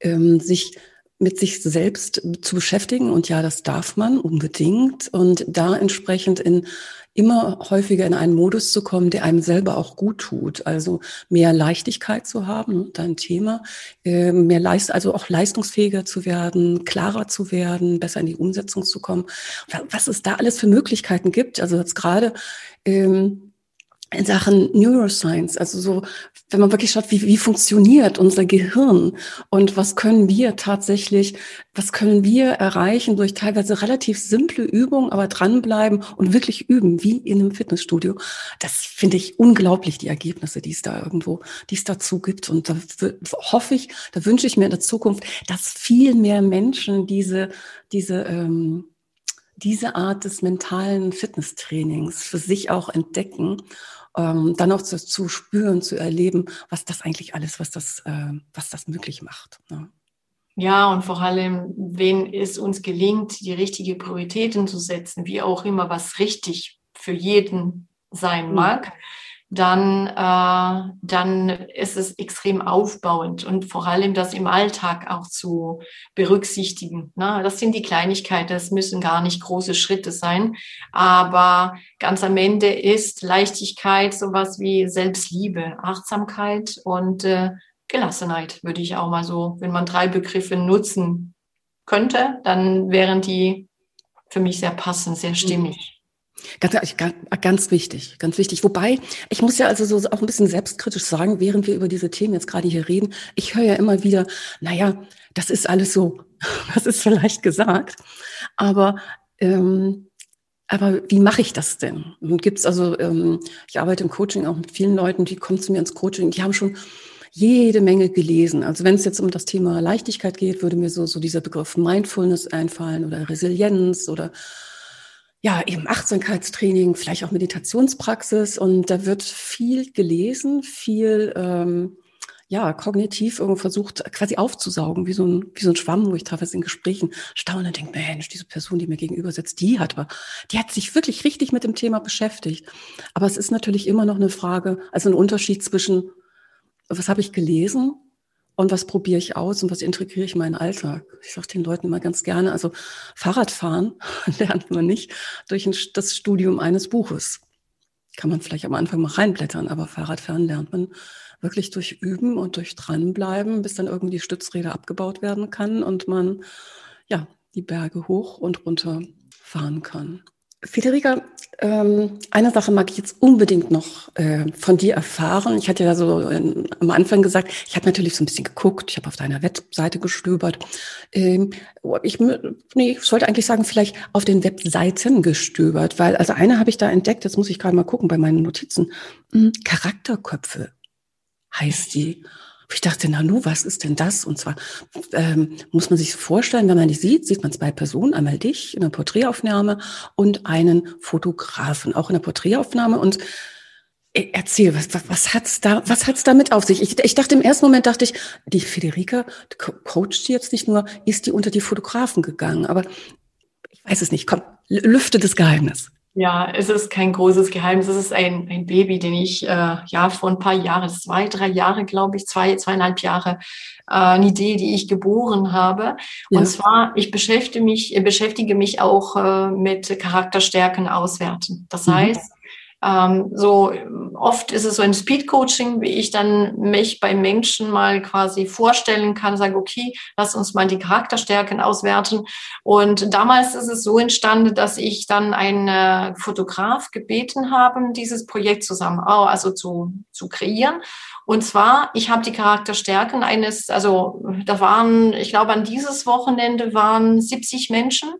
Speaker 1: ähm, sich mit sich selbst zu beschäftigen und ja, das darf man unbedingt und da entsprechend in immer häufiger in einen Modus zu kommen, der einem selber auch gut tut. Also mehr Leichtigkeit zu haben, dein Thema, äh, mehr Leist, also auch leistungsfähiger zu werden, klarer zu werden, besser in die Umsetzung zu kommen. Was es da alles für Möglichkeiten gibt. Also jetzt gerade ähm, in Sachen Neuroscience, also so, wenn man wirklich schaut, wie, wie funktioniert unser Gehirn und was können wir tatsächlich, was können wir erreichen durch teilweise relativ simple Übungen, aber dranbleiben und wirklich üben, wie in einem Fitnessstudio. Das finde ich unglaublich, die Ergebnisse, die es da irgendwo, die es dazu gibt. Und da hoffe ich, da wünsche ich mir in der Zukunft, dass viel mehr Menschen diese, diese, ähm, diese Art des mentalen Fitnesstrainings für sich auch entdecken ähm, dann auch zu, zu, spüren, zu erleben, was das eigentlich alles, was das, äh, was das möglich macht. Ne?
Speaker 2: Ja, und vor allem, wenn es uns gelingt, die richtige Prioritäten zu setzen, wie auch immer was richtig für jeden sein mhm. mag, mhm dann, äh, dann ist es extrem aufbauend und vor allem das im Alltag auch zu berücksichtigen. Ne? Das sind die Kleinigkeiten, das müssen gar nicht große Schritte sein, aber ganz am Ende ist Leichtigkeit sowas wie Selbstliebe, Achtsamkeit und äh, Gelassenheit, würde ich auch mal so, wenn man drei Begriffe nutzen könnte, dann wären die für mich sehr passend, sehr stimmig.
Speaker 1: Ganz, ganz wichtig, ganz wichtig. Wobei, ich muss ja also so auch ein bisschen selbstkritisch sagen, während wir über diese Themen jetzt gerade hier reden, ich höre ja immer wieder, naja, das ist alles so, das ist vielleicht gesagt, aber ähm, aber wie mache ich das denn? Und gibt's also, ähm, ich arbeite im Coaching auch mit vielen Leuten, die kommen zu mir ins Coaching, die haben schon jede Menge gelesen. Also wenn es jetzt um das Thema Leichtigkeit geht, würde mir so, so dieser Begriff Mindfulness einfallen oder Resilienz oder ja, eben Achtsamkeitstraining, vielleicht auch Meditationspraxis. Und da wird viel gelesen, viel ähm, ja, kognitiv irgendwo versucht, quasi aufzusaugen, wie so ein, wie so ein Schwamm, wo ich teilweise in Gesprächen staune und denke, Mensch, diese Person, die mir gegenüber sitzt, die hat aber, die hat sich wirklich richtig mit dem Thema beschäftigt. Aber es ist natürlich immer noch eine Frage, also ein Unterschied zwischen, was habe ich gelesen und was probiere ich aus und was integriere ich in meinen Alltag. Ich sage den Leuten immer ganz gerne, also Fahrradfahren lernt man nicht durch das Studium eines Buches. Kann man vielleicht am Anfang mal reinblättern, aber Fahrradfahren lernt man wirklich durch Üben und durch Dranbleiben, bis dann irgendwie die Stützräder abgebaut werden kann und man ja die Berge hoch und runter fahren kann. Federica, ähm, eine Sache mag ich jetzt unbedingt noch äh, von dir erfahren. Ich hatte ja so äh, am Anfang gesagt, ich habe natürlich so ein bisschen geguckt, ich habe auf deiner Webseite gestöbert. Ähm, ich, nee, ich sollte eigentlich sagen, vielleicht auf den Webseiten gestöbert, weil also eine habe ich da entdeckt, jetzt muss ich gerade mal gucken bei meinen Notizen. Hm, Charakterköpfe heißt die. Ich dachte, na nu, was ist denn das? Und zwar ähm, muss man sich vorstellen, wenn man die sieht, sieht man zwei Personen, einmal dich in der Porträtaufnahme und einen Fotografen, auch in der Porträtaufnahme. Und äh, erzähl, was, was, was hat's da, was hat's damit auf sich? Ich, ich dachte im ersten Moment dachte ich, die Federica coacht jetzt nicht nur, ist die unter die Fotografen gegangen, aber ich weiß es nicht. Komm, lüfte das Geheimnis.
Speaker 2: Ja, es ist kein großes Geheimnis. Es ist ein, ein Baby, den ich äh, ja vor ein paar Jahren, zwei, drei Jahre, glaube ich, zwei, zweieinhalb Jahre, äh, eine Idee, die ich geboren habe. Ja. Und zwar, ich beschäftige mich, beschäftige mich auch äh, mit Charakterstärken auswerten. Das mhm. heißt, ähm, so oft ist es so ein Speed-Coaching, wie ich dann mich bei Menschen mal quasi vorstellen kann, sage, okay, lass uns mal die Charakterstärken auswerten. Und damals ist es so entstanden, dass ich dann einen Fotograf gebeten habe, dieses Projekt zusammen, also zu, zu kreieren. Und zwar, ich habe die Charakterstärken eines, also da waren, ich glaube, an dieses Wochenende waren 70 Menschen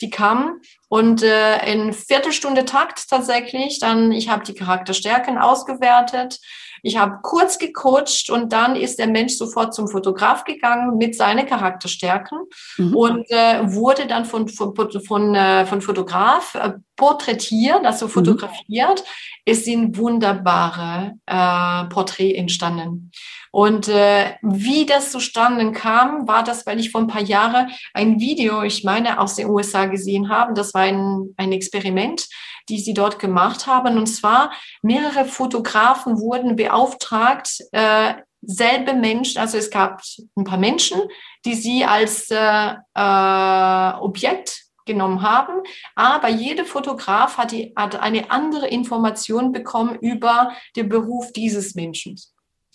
Speaker 2: die kamen und äh, in Viertelstunde Takt tatsächlich. Dann, ich habe die Charakterstärken ausgewertet. Ich habe kurz gecoacht und dann ist der Mensch sofort zum Fotograf gegangen mit seinen Charakterstärken mhm. und äh, wurde dann von, von, von, äh, von Fotograf äh, porträtiert, also mhm. fotografiert. Mhm. Es sind wunderbare äh, Porträts entstanden. Und äh, wie das zustande kam, war das, weil ich vor ein paar Jahren ein Video, ich meine, aus den USA gesehen habe. Das war ein, ein Experiment, die sie dort gemacht haben. Und zwar mehrere Fotografen wurden beauftragt, äh, selbe Menschen, also es gab ein paar Menschen, die sie als äh, äh, Objekt genommen haben, aber jeder Fotograf hat, die, hat eine andere Information bekommen über den Beruf dieses Menschen.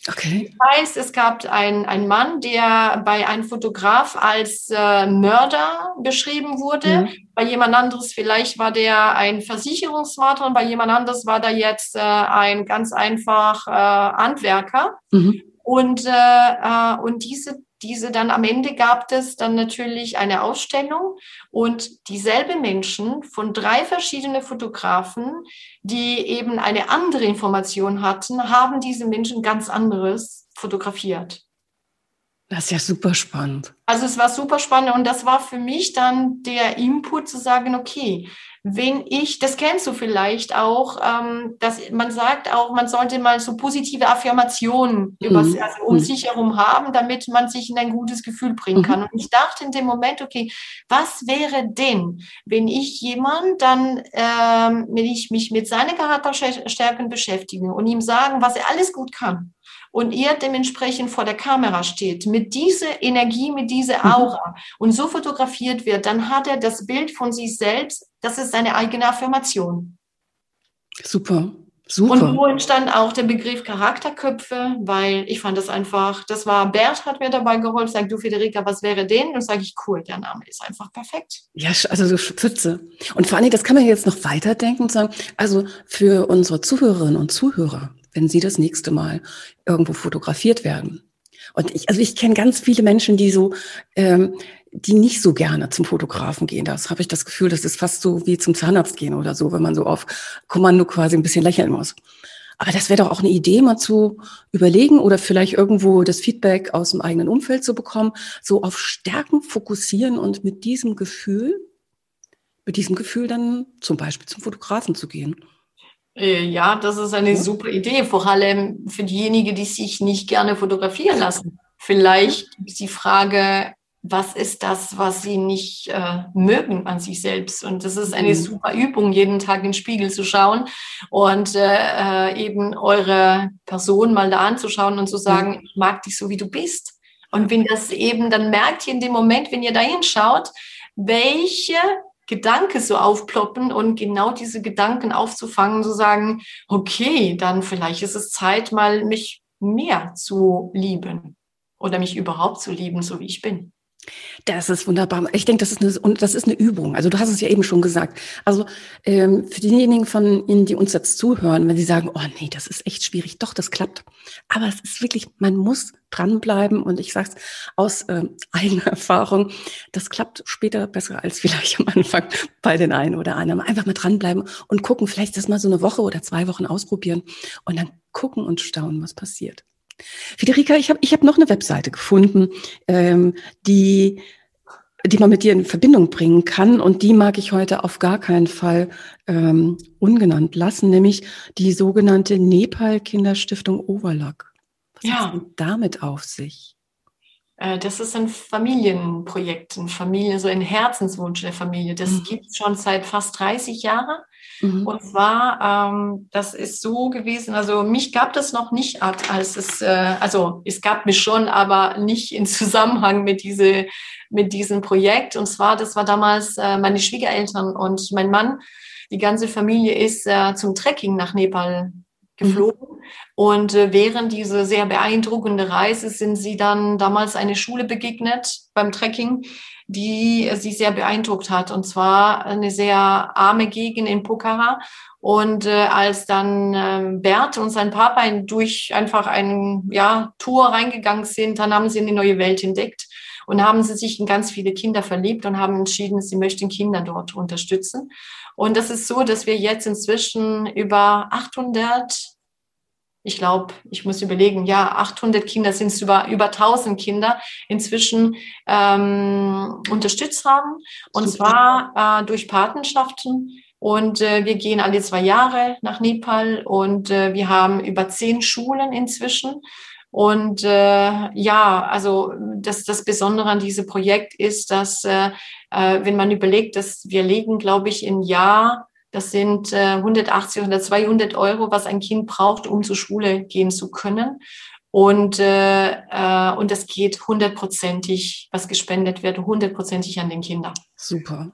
Speaker 2: Okay. Das heißt, es gab einen Mann, der bei einem Fotograf als äh, Mörder beschrieben wurde. Ja. Bei jemand anderes vielleicht war der ein Versicherungsmakler und bei jemand anderes war der jetzt äh, ein ganz einfach äh, Handwerker. Mhm. Und, äh, äh, und diese diese dann am Ende gab es dann natürlich eine Ausstellung und dieselbe Menschen von drei verschiedenen Fotografen, die eben eine andere Information hatten, haben diese Menschen ganz anderes fotografiert.
Speaker 1: Das ist ja super spannend.
Speaker 2: Also es war super spannend und das war für mich dann der Input zu sagen, okay, wenn ich, das kennst du vielleicht auch, ähm, dass man sagt auch, man sollte mal so positive Affirmationen mhm. also um mhm. sich herum haben, damit man sich in ein gutes Gefühl bringen kann. Mhm. Und ich dachte in dem Moment, okay, was wäre denn, wenn ich jemand dann, ähm, wenn ich mich mit seinen Charakterstärken beschäftige und ihm sagen, was er alles gut kann und er dementsprechend vor der Kamera steht, mit dieser Energie, mit dieser mhm. Aura mhm. und so fotografiert wird, dann hat er das Bild von sich selbst, das ist seine eigene Affirmation.
Speaker 1: Super. Super.
Speaker 2: Und wo entstand auch der Begriff Charakterköpfe, weil ich fand das einfach, das war Bert hat mir dabei geholfen, sagt du Federica, was wäre denn? Und sage ich, cool, der Name ist einfach perfekt.
Speaker 1: Ja, also so Pfütze. Und vor allem, das kann man jetzt noch weiterdenken und sagen, also für unsere Zuhörerinnen und Zuhörer, wenn sie das nächste Mal irgendwo fotografiert werden. Und ich, also ich kenne ganz viele Menschen, die so, ähm, die nicht so gerne zum Fotografen gehen. Das habe ich das Gefühl, das ist fast so wie zum Zahnarzt gehen oder so, wenn man so auf Kommando quasi ein bisschen lächeln muss. Aber das wäre doch auch eine Idee, mal zu überlegen oder vielleicht irgendwo das Feedback aus dem eigenen Umfeld zu bekommen, so auf Stärken fokussieren und mit diesem Gefühl, mit diesem Gefühl dann zum Beispiel zum Fotografen zu gehen.
Speaker 2: Äh, ja, das ist eine super Idee, vor allem für diejenigen, die sich nicht gerne fotografieren lassen. Vielleicht ist die Frage, was ist das, was sie nicht äh, mögen an sich selbst? Und das ist eine mhm. super Übung, jeden Tag in den Spiegel zu schauen und äh, äh eben eure Person mal da anzuschauen und zu sagen, mhm. ich mag dich so, wie du bist. Und wenn das eben, dann merkt ihr in dem Moment, wenn ihr da hinschaut, welche Gedanken so aufploppen und genau diese Gedanken aufzufangen, zu sagen, okay, dann vielleicht ist es Zeit, mal mich mehr zu lieben oder mich überhaupt zu lieben, so wie ich bin.
Speaker 1: Das ist wunderbar. Ich denke, das ist eine, und das ist eine Übung. Also du hast es ja eben schon gesagt. Also ähm, für diejenigen von Ihnen, die uns jetzt zuhören, wenn sie sagen, oh nee, das ist echt schwierig, doch, das klappt. Aber es ist wirklich, man muss dranbleiben. Und ich sage es aus äh, eigener Erfahrung, das klappt später besser als vielleicht am Anfang bei den einen oder anderen. Einfach mal dranbleiben und gucken, vielleicht das mal so eine Woche oder zwei Wochen ausprobieren und dann gucken und staunen, was passiert. Federica, ich habe ich hab noch eine Webseite gefunden, ähm, die, die man mit dir in Verbindung bringen kann. Und die mag ich heute auf gar keinen Fall ähm, ungenannt lassen, nämlich die sogenannte Nepal-Kinderstiftung Overlock. Was ja. hat denn damit auf sich?
Speaker 2: Äh, das ist ein Familienprojekt, ein Familie, so ein Herzenswunsch der Familie. Das mhm. gibt es schon seit fast 30 Jahren. Mhm. Und zwar, ähm, das ist so gewesen, also mich gab das noch nicht, als es, äh, also es gab mich schon, aber nicht in Zusammenhang mit, diese, mit diesem Projekt. Und zwar, das war damals äh, meine Schwiegereltern und mein Mann. Die ganze Familie ist äh, zum Trekking nach Nepal geflogen. Mhm. Und äh, während dieser sehr beeindruckenden Reise sind sie dann damals eine Schule begegnet beim Trekking, die sie sehr beeindruckt hat. Und zwar eine sehr arme Gegend in Pokhara. Und äh, als dann äh, Bert und sein Papa durch einfach eine ja, Tour reingegangen sind, dann haben sie eine neue Welt entdeckt und haben sie sich in ganz viele Kinder verliebt und haben entschieden, sie möchten Kinder dort unterstützen. Und das ist so, dass wir jetzt inzwischen über 800 ich glaube, ich muss überlegen, ja, 800 Kinder sind es über, über 1000 Kinder inzwischen ähm, unterstützt haben. Und Super. zwar äh, durch Patenschaften. Und äh, wir gehen alle zwei Jahre nach Nepal und äh, wir haben über zehn Schulen inzwischen. Und äh, ja, also das, das Besondere an diesem Projekt ist, dass äh, äh, wenn man überlegt, dass wir legen, glaube ich, im Jahr das sind äh, 180 oder 200 Euro, was ein Kind braucht, um zur Schule gehen zu können. Und, äh, äh, und das geht hundertprozentig, was gespendet wird, hundertprozentig an den Kinder.
Speaker 1: Super.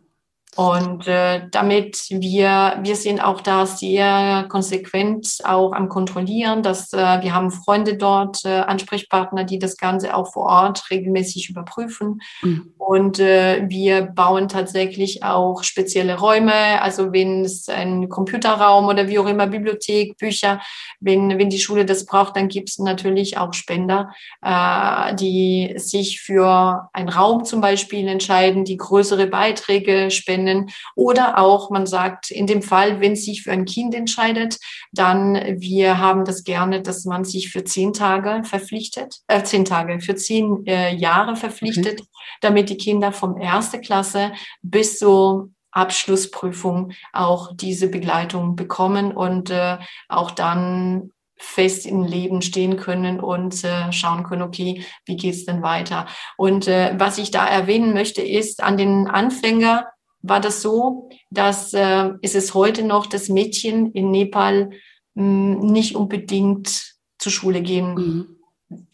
Speaker 2: Und äh, damit wir, wir sind auch da sehr konsequent auch am Kontrollieren, dass äh, wir haben Freunde dort, äh, Ansprechpartner, die das Ganze auch vor Ort regelmäßig überprüfen. Mhm. Und äh, wir bauen tatsächlich auch spezielle Räume, also wenn es ein Computerraum oder wie auch immer, Bibliothek, Bücher, wenn, wenn die Schule das braucht, dann gibt es natürlich auch Spender, äh, die sich für einen Raum zum Beispiel entscheiden, die größere Beiträge spenden können. Oder auch, man sagt, in dem Fall, wenn sich für ein Kind entscheidet, dann wir haben das gerne, dass man sich für zehn Tage verpflichtet, äh, zehn Tage, für zehn äh, Jahre verpflichtet, okay. damit die Kinder vom erste Klasse bis zur Abschlussprüfung auch diese Begleitung bekommen und äh, auch dann fest im Leben stehen können und äh, schauen können, okay, wie geht's denn weiter? Und äh, was ich da erwähnen möchte, ist an den Anfänger war das so, dass äh, ist es heute noch, dass Mädchen in Nepal mh, hm, nicht unbedingt zur Schule gehen. Mhm.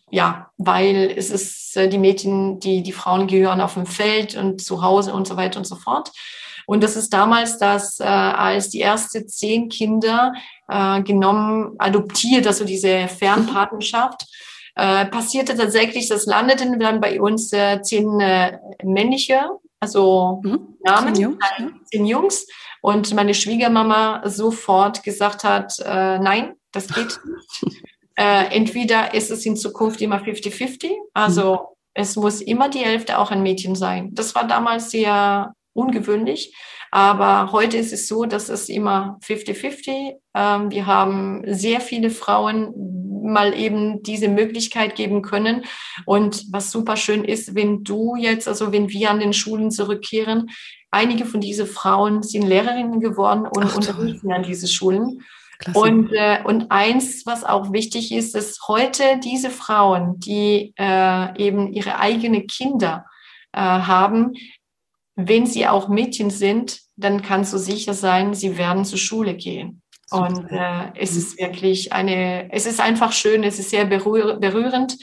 Speaker 2: Ja, weil es ist, äh, die Mädchen, die, die Frauen gehören auf dem Feld und zu Hause und so weiter und so fort. Und das ist damals, dass äh, als die erste zehn Kinder äh, genommen, adoptiert, also diese Fernpatenschaft, äh, passierte tatsächlich, das landeten dann bei uns äh, zehn äh, männliche also mhm. Namen, zehn Jungs, zehn Jungs. Und meine Schwiegermama sofort gesagt hat, äh, nein, das geht nicht. äh, entweder ist es in Zukunft immer 50-50, also mhm. es muss immer die Hälfte auch ein Mädchen sein. Das war damals sehr ungewöhnlich. Aber heute ist es so, dass es immer 50-50. Ähm, wir haben sehr viele Frauen mal eben diese Möglichkeit geben können. Und was super schön ist, wenn du jetzt, also wenn wir an den Schulen zurückkehren, einige von diesen Frauen sind Lehrerinnen geworden und Ach, unterrichten an diese Schulen. Und, äh, und eins, was auch wichtig ist, ist heute diese Frauen, die äh, eben ihre eigenen Kinder äh, haben, wenn sie auch Mädchen sind, dann kannst du sicher sein, sie werden zur Schule gehen. Und äh, es ist wirklich eine, es ist einfach schön, es ist sehr berühr berührend.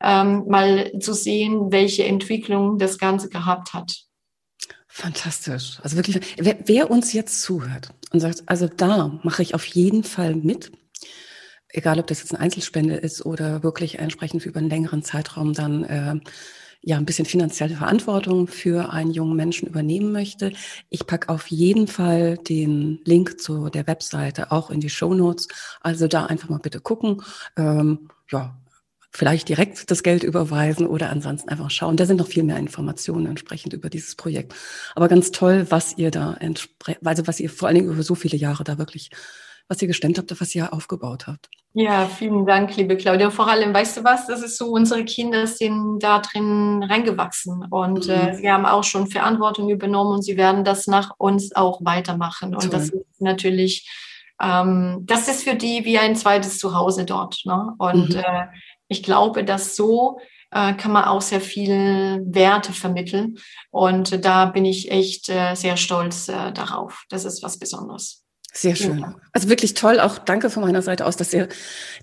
Speaker 2: ähm, mal zu sehen, welche Entwicklung das Ganze gehabt hat.
Speaker 1: Fantastisch. Also wirklich, wer, wer uns jetzt zuhört und sagt, also da mache ich auf jeden Fall mit, egal ob das jetzt eine Einzelspende ist oder wirklich entsprechend für über einen längeren Zeitraum dann äh, ja ein bisschen finanzielle Verantwortung für einen jungen Menschen übernehmen möchte. Ich packe auf jeden Fall den Link zu der Webseite auch in die Show Notes. Also da einfach mal bitte gucken. Ähm, ja, vielleicht direkt das Geld überweisen oder ansonsten einfach schauen. Da sind noch viel mehr Informationen entsprechend über dieses Projekt. Aber ganz toll, was ihr da also was ihr vor allen Dingen über so viele Jahre da wirklich, was ihr gestemmt habt, was ihr aufgebaut habt.
Speaker 2: Ja, vielen Dank, liebe Claudia. Vor allem, weißt du was, das ist so, unsere Kinder sind da drin reingewachsen und äh, mhm. äh, sie haben auch schon Verantwortung übernommen und sie werden das nach uns auch weitermachen. Und Toll. das ist natürlich, ähm, das ist für die wie ein zweites Zuhause dort. Ne? Und mhm. äh, ich glaube, dass so äh, kann man auch sehr viel Werte vermitteln. Und da bin ich echt äh, sehr stolz darauf. Das ist was Besonderes.
Speaker 1: Sehr schön. Ja. Also wirklich toll. Auch danke von meiner Seite aus, dass ihr,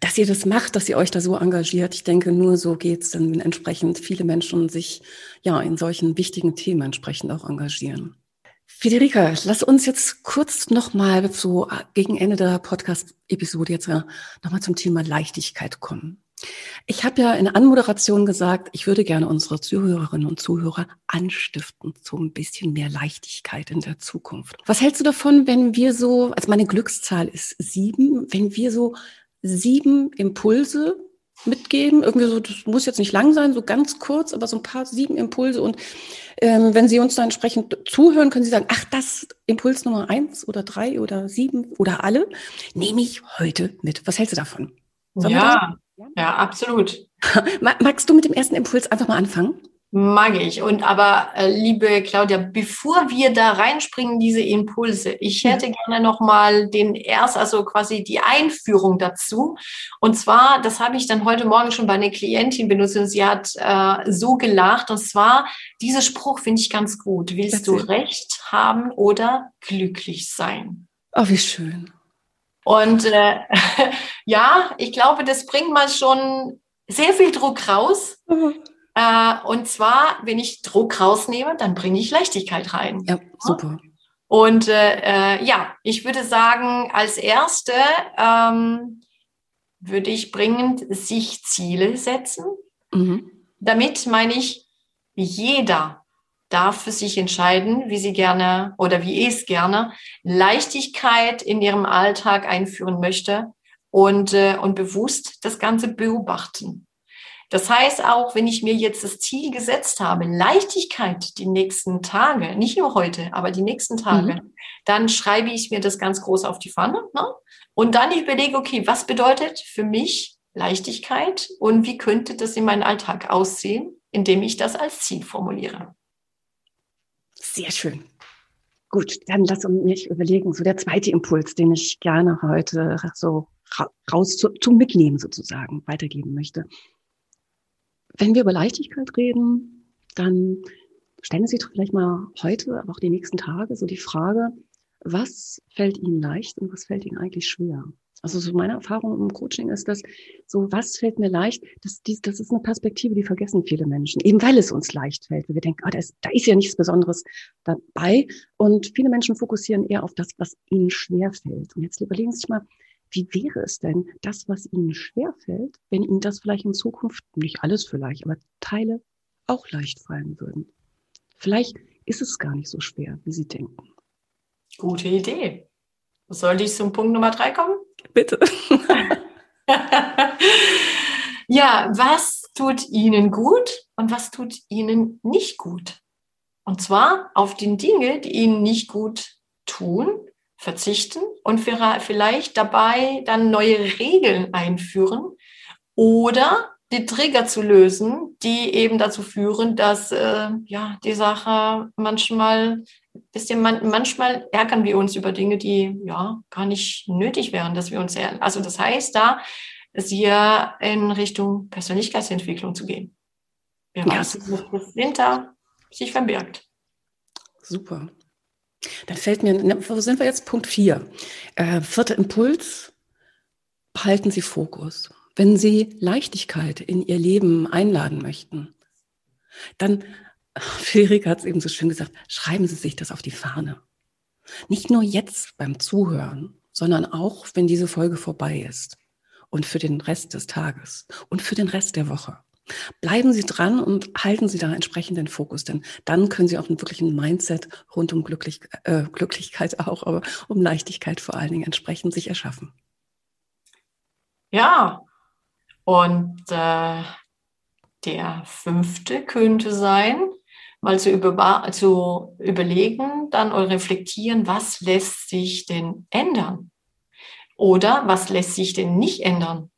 Speaker 1: dass ihr das macht, dass ihr euch da so engagiert. Ich denke, nur so geht's, dann entsprechend viele Menschen sich ja in solchen wichtigen Themen entsprechend auch engagieren. Federica, lass uns jetzt kurz nochmal so gegen Ende der Podcast-Episode jetzt nochmal zum Thema Leichtigkeit kommen. Ich habe ja in der Anmoderation gesagt, ich würde gerne unsere Zuhörerinnen und Zuhörer anstiften zu ein bisschen mehr Leichtigkeit in der Zukunft. Was hältst du davon, wenn wir so, also meine Glückszahl ist sieben, wenn wir so sieben Impulse mitgeben. Irgendwie so, das muss jetzt nicht lang sein, so ganz kurz, aber so ein paar sieben Impulse. Und ähm, wenn Sie uns dann entsprechend zuhören, können Sie sagen, ach, das Impuls Nummer eins oder drei oder sieben oder alle, nehme ich heute mit. Was hältst du davon?
Speaker 2: Sollen ja, ja, absolut.
Speaker 1: Magst du mit dem ersten Impuls einfach mal anfangen?
Speaker 2: Mag ich. Und aber, äh, liebe Claudia, bevor wir da reinspringen, diese Impulse, ich hätte ja. gerne nochmal den erst, also quasi die Einführung dazu. Und zwar, das habe ich dann heute Morgen schon bei einer Klientin benutzt und sie hat äh, so gelacht. Und zwar, dieser Spruch finde ich ganz gut. Willst du Recht haben oder glücklich sein?
Speaker 1: Oh, wie schön.
Speaker 2: Und äh, ja, ich glaube, das bringt mal schon sehr viel Druck raus. Mhm. Äh, und zwar, wenn ich Druck rausnehme, dann bringe ich Leichtigkeit rein.
Speaker 1: Ja, super.
Speaker 2: Und äh, äh, ja, ich würde sagen, als erste ähm, würde ich bringen, sich Ziele setzen. Mhm. Damit meine ich, jeder darf für sich entscheiden, wie sie gerne oder wie es gerne Leichtigkeit in ihrem Alltag einführen möchte und, äh, und bewusst das Ganze beobachten. Das heißt auch, wenn ich mir jetzt das Ziel gesetzt habe, Leichtigkeit die nächsten Tage, nicht nur heute, aber die nächsten Tage, mhm. dann schreibe ich mir das ganz groß auf die Pfanne ne? und dann überlege, okay, was bedeutet für mich Leichtigkeit und wie könnte das in meinem Alltag aussehen, indem ich das als Ziel formuliere.
Speaker 1: Sehr schön. Gut, dann lass uns mich überlegen, so der zweite Impuls, den ich gerne heute so raus zu, zum Mitnehmen sozusagen weitergeben möchte. Wenn wir über Leichtigkeit reden, dann stellen Sie doch vielleicht mal heute, aber auch die nächsten Tage so die Frage, was fällt Ihnen leicht und was fällt Ihnen eigentlich schwer? Also so meine Erfahrung im Coaching ist, dass so was fällt mir leicht, das, dies, das ist eine Perspektive, die vergessen viele Menschen, eben weil es uns leicht fällt, weil wir denken, ah, da, ist, da ist ja nichts Besonderes dabei. Und viele Menschen fokussieren eher auf das, was ihnen schwer fällt. Und jetzt überlegen Sie sich mal, wie wäre es denn, das, was Ihnen schwer fällt, wenn Ihnen das vielleicht in Zukunft, nicht alles vielleicht, aber Teile auch leicht fallen würden? Vielleicht ist es gar nicht so schwer, wie Sie denken.
Speaker 2: Gute Idee. Soll ich zum Punkt Nummer drei kommen?
Speaker 1: Bitte.
Speaker 2: ja, was tut Ihnen gut und was tut Ihnen nicht gut? Und zwar auf die Dinge, die Ihnen nicht gut tun, verzichten und vielleicht dabei dann neue Regeln einführen oder die Trigger zu lösen, die eben dazu führen, dass äh, ja die Sache manchmal bisschen man, manchmal ärgern wir uns über Dinge, die ja gar nicht nötig wären, dass wir uns ärgern. Also das heißt, da sehr in Richtung Persönlichkeitsentwicklung zu gehen. Wer ja. weiß, was hinter sich verbirgt.
Speaker 1: Super. Dann fällt mir, ne, wo sind wir jetzt? Punkt vier. Äh, vierter Impuls. Behalten Sie Fokus. Wenn Sie Leichtigkeit in Ihr Leben einladen möchten, dann, Federika hat es eben so schön gesagt, schreiben Sie sich das auf die Fahne. Nicht nur jetzt beim Zuhören, sondern auch, wenn diese Folge vorbei ist und für den Rest des Tages und für den Rest der Woche. Bleiben Sie dran und halten Sie da entsprechend den Fokus, denn dann können Sie auch einen wirklichen Mindset rund um Glücklich, äh, Glücklichkeit auch, aber um Leichtigkeit vor allen Dingen entsprechend sich erschaffen.
Speaker 2: Ja, und äh, der fünfte könnte sein, mal zu, über, zu überlegen, dann oder reflektieren, was lässt sich denn ändern? Oder was lässt sich denn nicht ändern?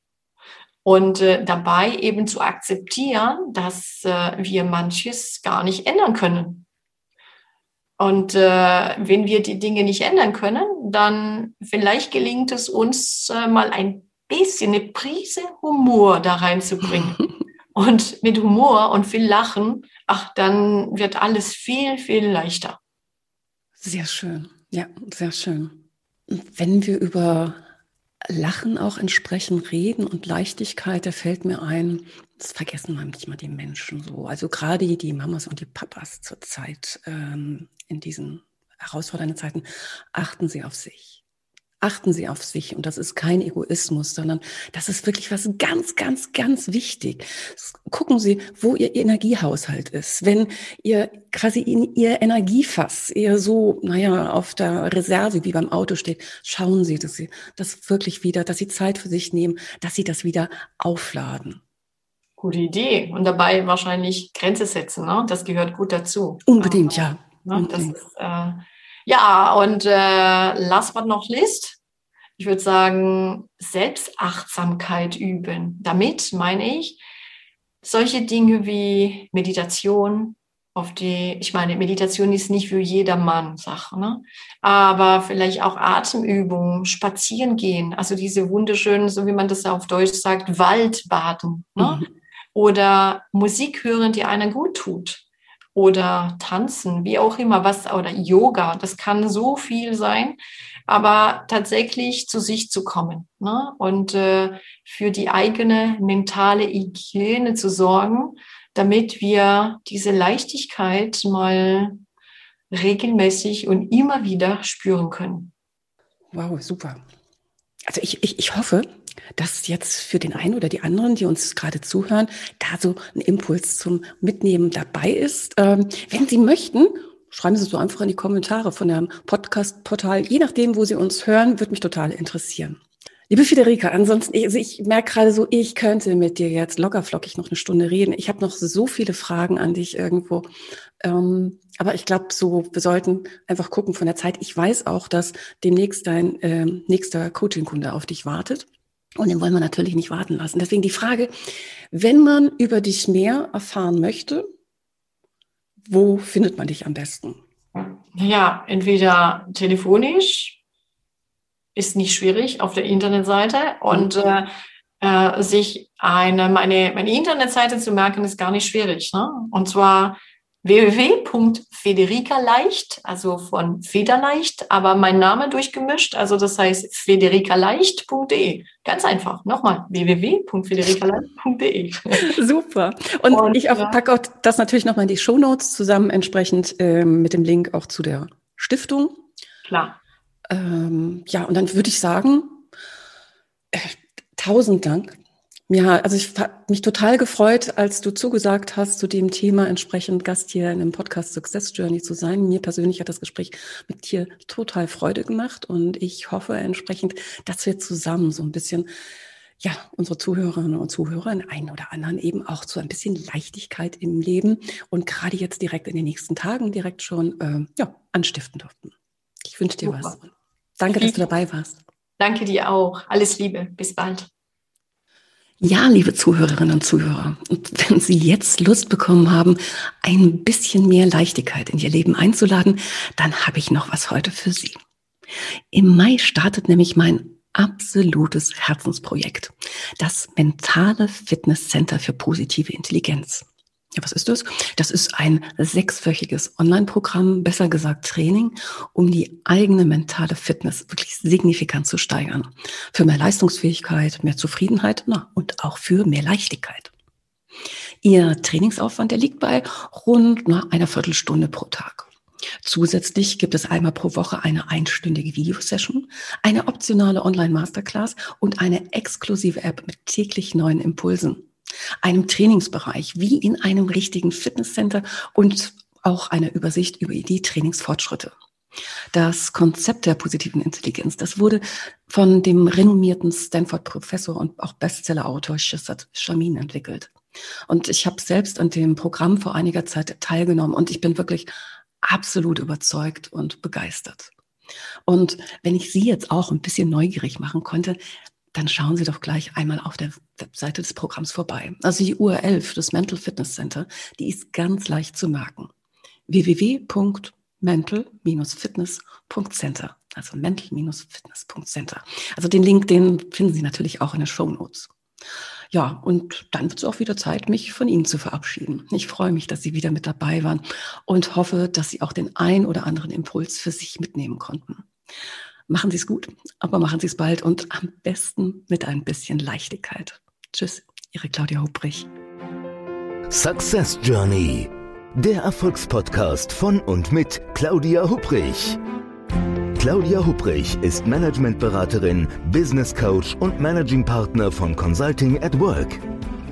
Speaker 2: Und äh, dabei eben zu akzeptieren, dass äh, wir manches gar nicht ändern können. Und äh, wenn wir die Dinge nicht ändern können, dann vielleicht gelingt es uns äh, mal ein bisschen, eine Prise Humor da reinzubringen. und mit Humor und viel Lachen, ach, dann wird alles viel, viel leichter.
Speaker 1: Sehr schön. Ja, sehr schön. Wenn wir über Lachen auch entsprechend reden und Leichtigkeit, da fällt mir ein, das vergessen manchmal die Menschen so. Also gerade die Mamas und die Papas zurzeit ähm, in diesen herausfordernden Zeiten, achten sie auf sich achten Sie auf sich und das ist kein Egoismus, sondern das ist wirklich was ganz, ganz, ganz wichtig. Gucken Sie, wo Ihr Energiehaushalt ist. Wenn ihr quasi in Ihr Energiefass eher so, naja, auf der Reserve wie beim Auto steht, schauen Sie, dass Sie das wirklich wieder, dass Sie Zeit für sich nehmen, dass Sie das wieder aufladen.
Speaker 2: Gute Idee. Und dabei wahrscheinlich Grenze setzen, ne? Das gehört gut dazu.
Speaker 1: Unbedingt, ja.
Speaker 2: Ne? Unbedingt. Ist, äh, ja, und äh, last but not least, ich würde sagen, Selbstachtsamkeit üben. Damit meine ich solche Dinge wie Meditation, auf die, ich meine, Meditation ist nicht für jedermann Sache, ne? aber vielleicht auch Atemübungen, spazieren gehen, also diese wunderschönen, so wie man das auf Deutsch sagt, Waldbaden ne? Mhm. oder Musik hören, die einem gut tut oder tanzen, wie auch immer, was, oder Yoga, das kann so viel sein, aber tatsächlich zu sich zu kommen ne? und äh, für die eigene mentale Hygiene zu sorgen, damit wir diese Leichtigkeit mal regelmäßig und immer wieder spüren können.
Speaker 1: Wow, super. Also ich, ich, ich hoffe, dass jetzt für den einen oder die anderen, die uns gerade zuhören, da so ein Impuls zum Mitnehmen dabei ist. Ähm, wenn Sie möchten, schreiben Sie es so einfach in die Kommentare von dem Podcast-Portal. Je nachdem, wo Sie uns hören, würde mich total interessieren. Liebe Federica, ansonsten, also ich merke gerade so, ich könnte mit dir jetzt lockerflockig noch eine Stunde reden. Ich habe noch so viele Fragen an dich irgendwo. Ähm, aber ich glaube, so, wir sollten einfach gucken von der Zeit. Ich weiß auch, dass demnächst dein äh, nächster Coaching-Kunde auf dich wartet. Und den wollen wir natürlich nicht warten lassen. Deswegen die Frage, wenn man über dich mehr erfahren möchte, wo findet man dich am besten?
Speaker 2: Ja, entweder telefonisch, ist nicht schwierig auf der Internetseite und äh, äh, sich eine, meine, meine Internetseite zu merken, ist gar nicht schwierig. Ne? Und zwar www.federikaleicht, also von Federleicht, aber mein Name durchgemischt, also das heißt federikaleicht.de. Ganz einfach. Nochmal, www.federikaleicht.de.
Speaker 1: Super. Und, Und ich ja. packe auch das natürlich nochmal in die Show Notes zusammen, entsprechend äh, mit dem Link auch zu der Stiftung.
Speaker 2: Klar.
Speaker 1: Ähm, ja, und dann würde ich sagen, äh, tausend Dank ja, also ich habe mich total gefreut, als du zugesagt hast, zu dem Thema entsprechend Gast hier in einem Podcast Success Journey zu sein. Mir persönlich hat das Gespräch mit dir total Freude gemacht und ich hoffe entsprechend, dass wir zusammen so ein bisschen ja, unsere Zuhörerinnen und Zuhörer in einen oder anderen eben auch zu ein bisschen Leichtigkeit im Leben und gerade jetzt direkt in den nächsten Tagen direkt schon äh, ja, anstiften durften. Ich wünsche dir Super. was. Danke, dass du dabei warst.
Speaker 2: Danke dir auch. Alles Liebe. Bis bald.
Speaker 1: Ja, liebe Zuhörerinnen und Zuhörer, und wenn Sie jetzt Lust bekommen haben, ein bisschen mehr Leichtigkeit in Ihr Leben einzuladen, dann habe ich noch was heute für Sie. Im Mai startet nämlich mein absolutes Herzensprojekt, das mentale Fitness Center für positive Intelligenz. Ja, was ist das? Das ist ein sechswöchiges Online-Programm, besser gesagt Training, um die eigene mentale Fitness wirklich signifikant zu steigern. Für mehr Leistungsfähigkeit, mehr Zufriedenheit na, und auch für mehr Leichtigkeit. Ihr Trainingsaufwand, der liegt bei rund na, einer Viertelstunde pro Tag. Zusätzlich gibt es einmal pro Woche eine einstündige Videosession, eine optionale Online-Masterclass und eine exklusive App mit täglich neuen Impulsen einem Trainingsbereich wie in einem richtigen Fitnesscenter und auch eine Übersicht über die Trainingsfortschritte. Das Konzept der positiven Intelligenz, das wurde von dem renommierten Stanford-Professor und auch Bestseller-Autor Shizat Shamin entwickelt. Und ich habe selbst an dem Programm vor einiger Zeit teilgenommen und ich bin wirklich absolut überzeugt und begeistert. Und wenn ich Sie jetzt auch ein bisschen neugierig machen konnte, dann schauen Sie doch gleich einmal auf der Webseite des Programms vorbei. Also die URL für das Mental Fitness Center, die ist ganz leicht zu merken. www.mental-fitness.center. Also mental-fitness.center. Also den Link, den finden Sie natürlich auch in den Show Notes. Ja, und dann wird es auch wieder Zeit, mich von Ihnen zu verabschieden. Ich freue mich, dass Sie wieder mit dabei waren und hoffe, dass Sie auch den ein oder anderen Impuls für sich mitnehmen konnten. Machen Sie es gut, aber machen Sie es bald und am besten mit ein bisschen Leichtigkeit. Tschüss, Ihre Claudia Hubrich.
Speaker 3: Success Journey, der Erfolgspodcast von und mit Claudia Hubrich. Claudia Hubrich ist Managementberaterin, Business Coach und Managing Partner von Consulting at Work.